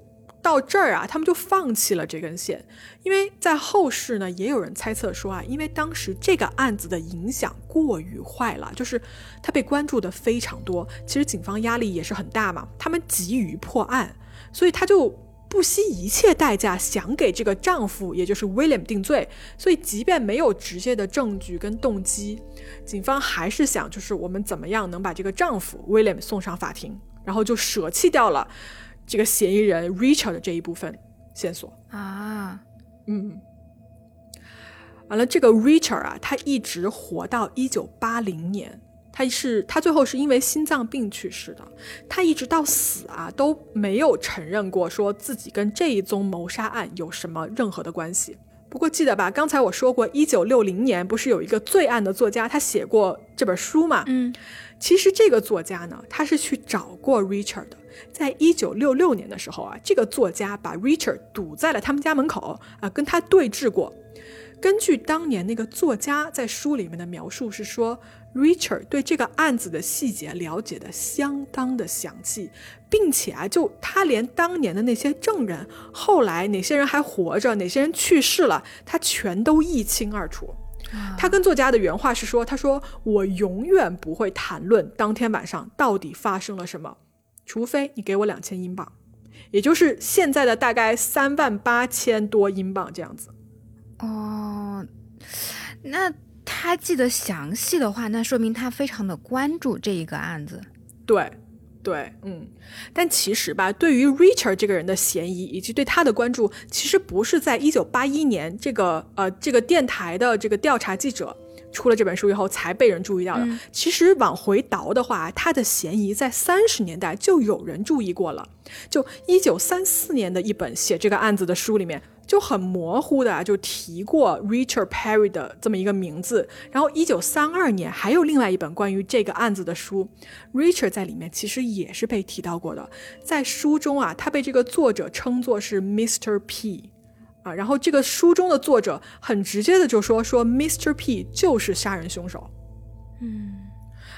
到这儿啊，他们就放弃了这根线，因为在后世呢，也有人猜测说啊，因为当时这个案子的影响过于坏了，就是他被关注的非常多，其实警方压力也是很大嘛，他们急于破案，所以他就不惜一切代价想给这个丈夫，也就是 William 定罪，所以即便没有直接的证据跟动机，警方还是想就是我们怎么样能把这个丈夫 William 送上法庭，然后就舍弃掉了。这个嫌疑人 Richard 的这一部分线索。啊，嗯，完了，这个 Richard 啊，他一直活到一九八零年，他是他最后是因为心脏病去世的，他一直到死啊都没有承认过说自己跟这一宗谋杀案有什么任何的关系。不过记得吧，刚才我说过，一九六零年不是有一个罪案的作家，他写过这本书嘛？嗯，其实这个作家呢，他是去找过 Richard 的。在一九六六年的时候啊，这个作家把 Richard 堵在了他们家门口啊，跟他对峙过。根据当年那个作家在书里面的描述是说，Richard 对这个案子的细节了解的相当的详细，并且啊，就他连当年的那些证人，后来哪些人还活着，哪些人去世了，他全都一清二楚。他跟作家的原话是说：“他说我永远不会谈论当天晚上到底发生了什么。”除非你给我两千英镑，也就是现在的大概三万八千多英镑这样子。哦，那他记得详细的话，那说明他非常的关注这一个案子。对，对，嗯。但其实吧，对于 Richard 这个人的嫌疑以及对他的关注，其实不是在一九八一年这个呃这个电台的这个调查记者。出了这本书以后才被人注意到的。其实往回倒的话，他的嫌疑在三十年代就有人注意过了。就一九三四年的一本写这个案子的书里面，就很模糊的就提过 Richard Perry 的这么一个名字。然后一九三二年还有另外一本关于这个案子的书，Richard 在里面其实也是被提到过的。在书中啊，他被这个作者称作是 Mr. P。啊，然后这个书中的作者很直接的就说说，Mr. P 就是杀人凶手。嗯。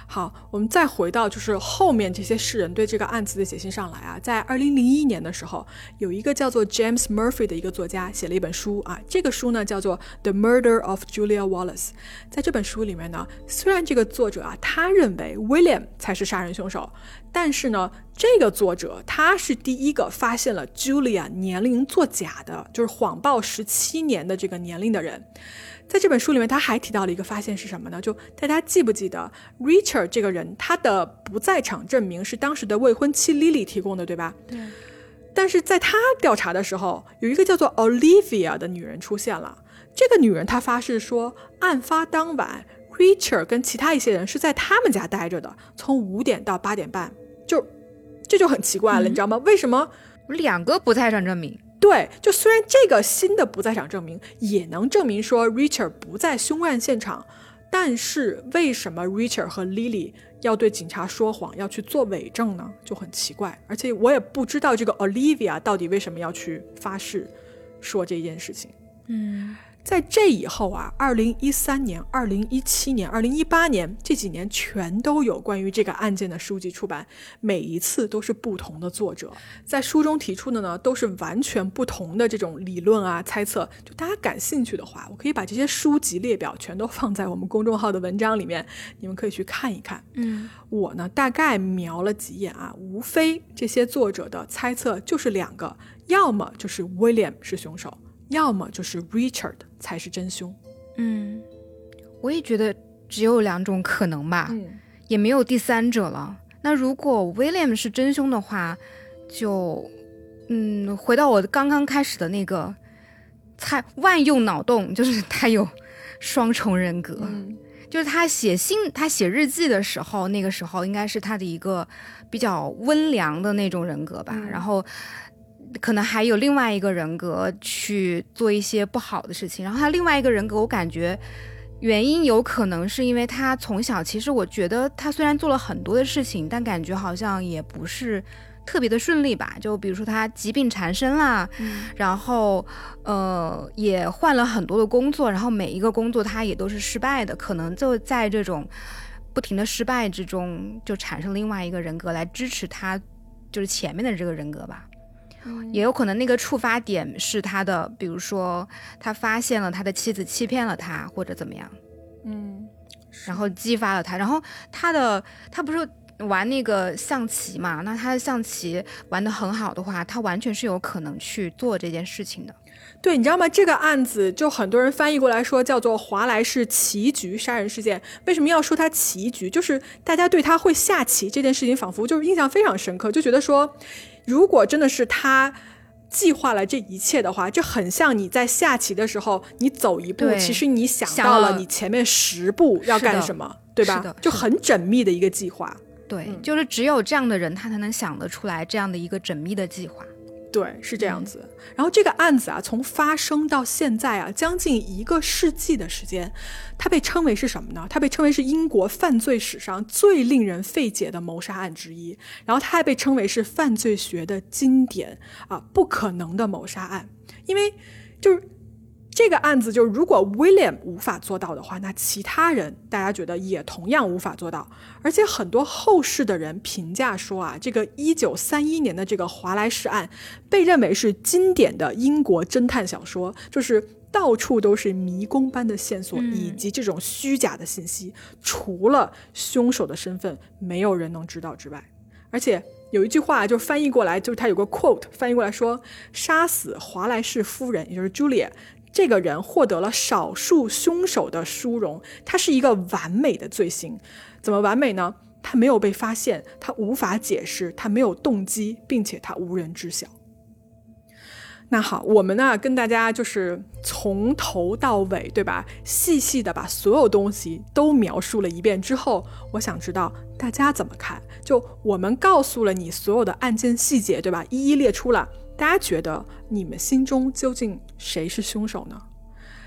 好，我们再回到就是后面这些世人对这个案子的写信上来啊，在二零零一年的时候，有一个叫做 James Murphy 的一个作家写了一本书啊，这个书呢叫做《The Murder of Julia Wallace》。在这本书里面呢，虽然这个作者啊他认为 William 才是杀人凶手，但是呢，这个作者他是第一个发现了 Julia 年龄作假的，就是谎报十七年的这个年龄的人。在这本书里面，他还提到了一个发现是什么呢？就大家记不记得，Richard 这个人他的不在场证明是当时的未婚妻 Lily 提供的，对吧？对。但是在他调查的时候，有一个叫做 Olivia 的女人出现了。这个女人她发誓说，案发当晚，Richard 跟其他一些人是在他们家待着的，从五点到八点半。就这就很奇怪了，你知道吗？为什么两个不在场证明？对，就虽然这个新的不在场证明也能证明说 Richard 不在凶案现场，但是为什么 Richard 和 Lily 要对警察说谎，要去做伪证呢？就很奇怪。而且我也不知道这个 Olivia 到底为什么要去发誓说这件事情。嗯，在这以后啊，二零一三年、二零一七年、二零一八年这几年，全都有关于这个案件的书籍出版，每一次都是不同的作者在书中提出的呢，都是完全不同的这种理论啊、猜测。就大家感兴趣的话，我可以把这些书籍列表全都放在我们公众号的文章里面，你们可以去看一看。嗯，我呢大概瞄了几眼啊，无非这些作者的猜测就是两个，要么就是 William 是凶手。要么就是 Richard 才是真凶。嗯，我也觉得只有两种可能吧，嗯，也没有第三者了。那如果 William 是真凶的话，就嗯，回到我刚刚开始的那个猜万用脑洞，就是他有双重人格，嗯就是他写信、他写日记的时候，那个时候应该是他的一个比较温良的那种人格吧，嗯然后。可能还有另外一个人格去做一些不好的事情，然后他另外一个人格，我感觉原因有可能是因为他从小，其实我觉得他虽然做了很多的事情，但感觉好像也不是特别的顺利吧。就比如说他疾病缠身啦，然后呃也换了很多的工作，然后每一个工作他也都是失败的，可能就在这种不停的失败之中，就产生另外一个人格来支持他，就是前面的这个人格吧。也有可能那个触发点是他的，比如说他发现了他的妻子欺骗了他，或者怎么样，嗯，然后激发了他。然后他的他不是玩那个象棋嘛？那他的象棋玩得很好的话，他完全是有可能去做这件事情的。对，你知道吗？这个案子就很多人翻译过来说叫做华莱士棋局杀人事件。为什么要说他棋局？就是大家对他会下棋这件事情，仿佛就是印象非常深刻，就觉得说，如果真的是他。计划了这一切的话，这很像你在下棋的时候，你走一步，其实你想想到了了你前面十步要干什么，对吧？就很缜密的一个计划。对，嗯就是只有这样的人，他才能想得出来这样的一个缜密的计划。对，是这样子。然后这个案子啊，从发生到现在啊，将近一个世纪的时间，它被称为是什么呢？它被称为是英国犯罪史上最令人费解的谋杀案之一。然后它还被称为是犯罪学的经典啊，不可能的谋杀案，因为就是。这个案子就，如果 William 无法做到的话，那其他人大家觉得也同样无法做到。而且很多后世的人评价说啊，这个一九三一年的这个华莱士案被认为是经典的英国侦探小说，就是到处都是迷宫般的线索嗯以及这种虚假的信息，除了凶手的身份，没有人能知道之外，而且。有一句话就翻译过来，就是他有个 quote 翻译过来说：“杀死华莱士夫人，也就是 Julia，这个人获得了少数凶手的殊荣，他是一个完美的罪行。怎么完美呢？他没有被发现，他无法解释，他没有动机，并且他无人知晓。那好，我们呢跟大家就是从头到尾，对吧？细细的把所有东西都描述了一遍之后，我想知道大家怎么看。就我们告诉了你所有的案件细节，对吧？一一列出了，大家觉得你们心中究竟谁是凶手呢？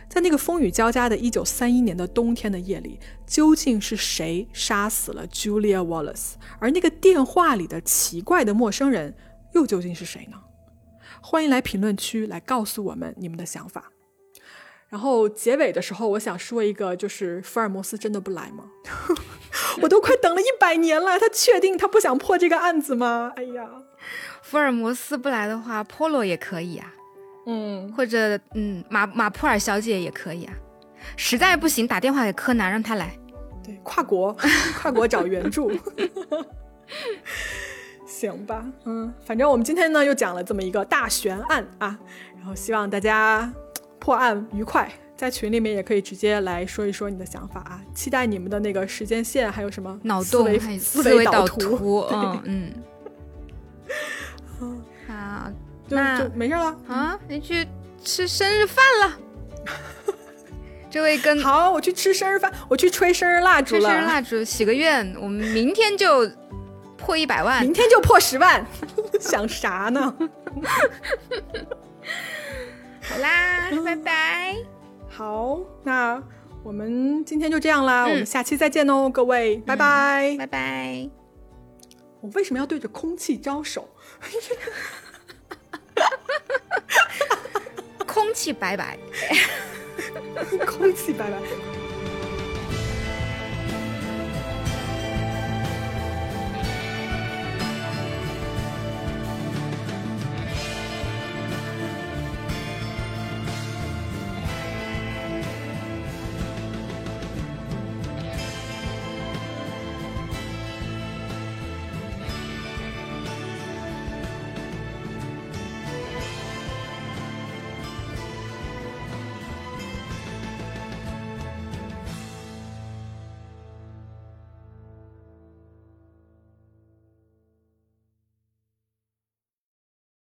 在那个风雨交加的1931年的冬天的夜里，究竟是谁杀死了 Julia Wallace？而那个电话里的奇怪的陌生人又究竟是谁呢？欢迎来评论区来告诉我们你们的想法。然后结尾的时候，我想说一个，就是福尔摩斯真的不来吗？<laughs> 我都快等了一百年了，他确定他不想破这个案子吗？哎呀，福尔摩斯不来的话，Polo 也可以啊，嗯，或者嗯，马马普尔小姐也可以啊。实在不行，打电话给柯南让他来。对，跨国跨国找援助。<laughs> 行吧，嗯，反正我们今天呢又讲了这么一个大悬案啊，然后希望大家破案愉快，在群里面也可以直接来说一说你的想法啊，期待你们的那个时间线，还有什么脑思维洞思维导图，嗯嗯。<laughs> 好，就那就没事了。啊，你去吃生日饭了。<laughs> 这位跟好，我去吃生日饭，我去吹生日蜡烛吹了，生日蜡烛许个愿，我们明天就破一百万明。天就破十万，<laughs> 想啥呢？<laughs> 好啦，拜拜。好，那我们今天就这样啦，嗯我们下期再见哦，各位，拜拜。拜拜。我为什么要对着空气招手？<laughs> 空气白白。<laughs> 空气白白。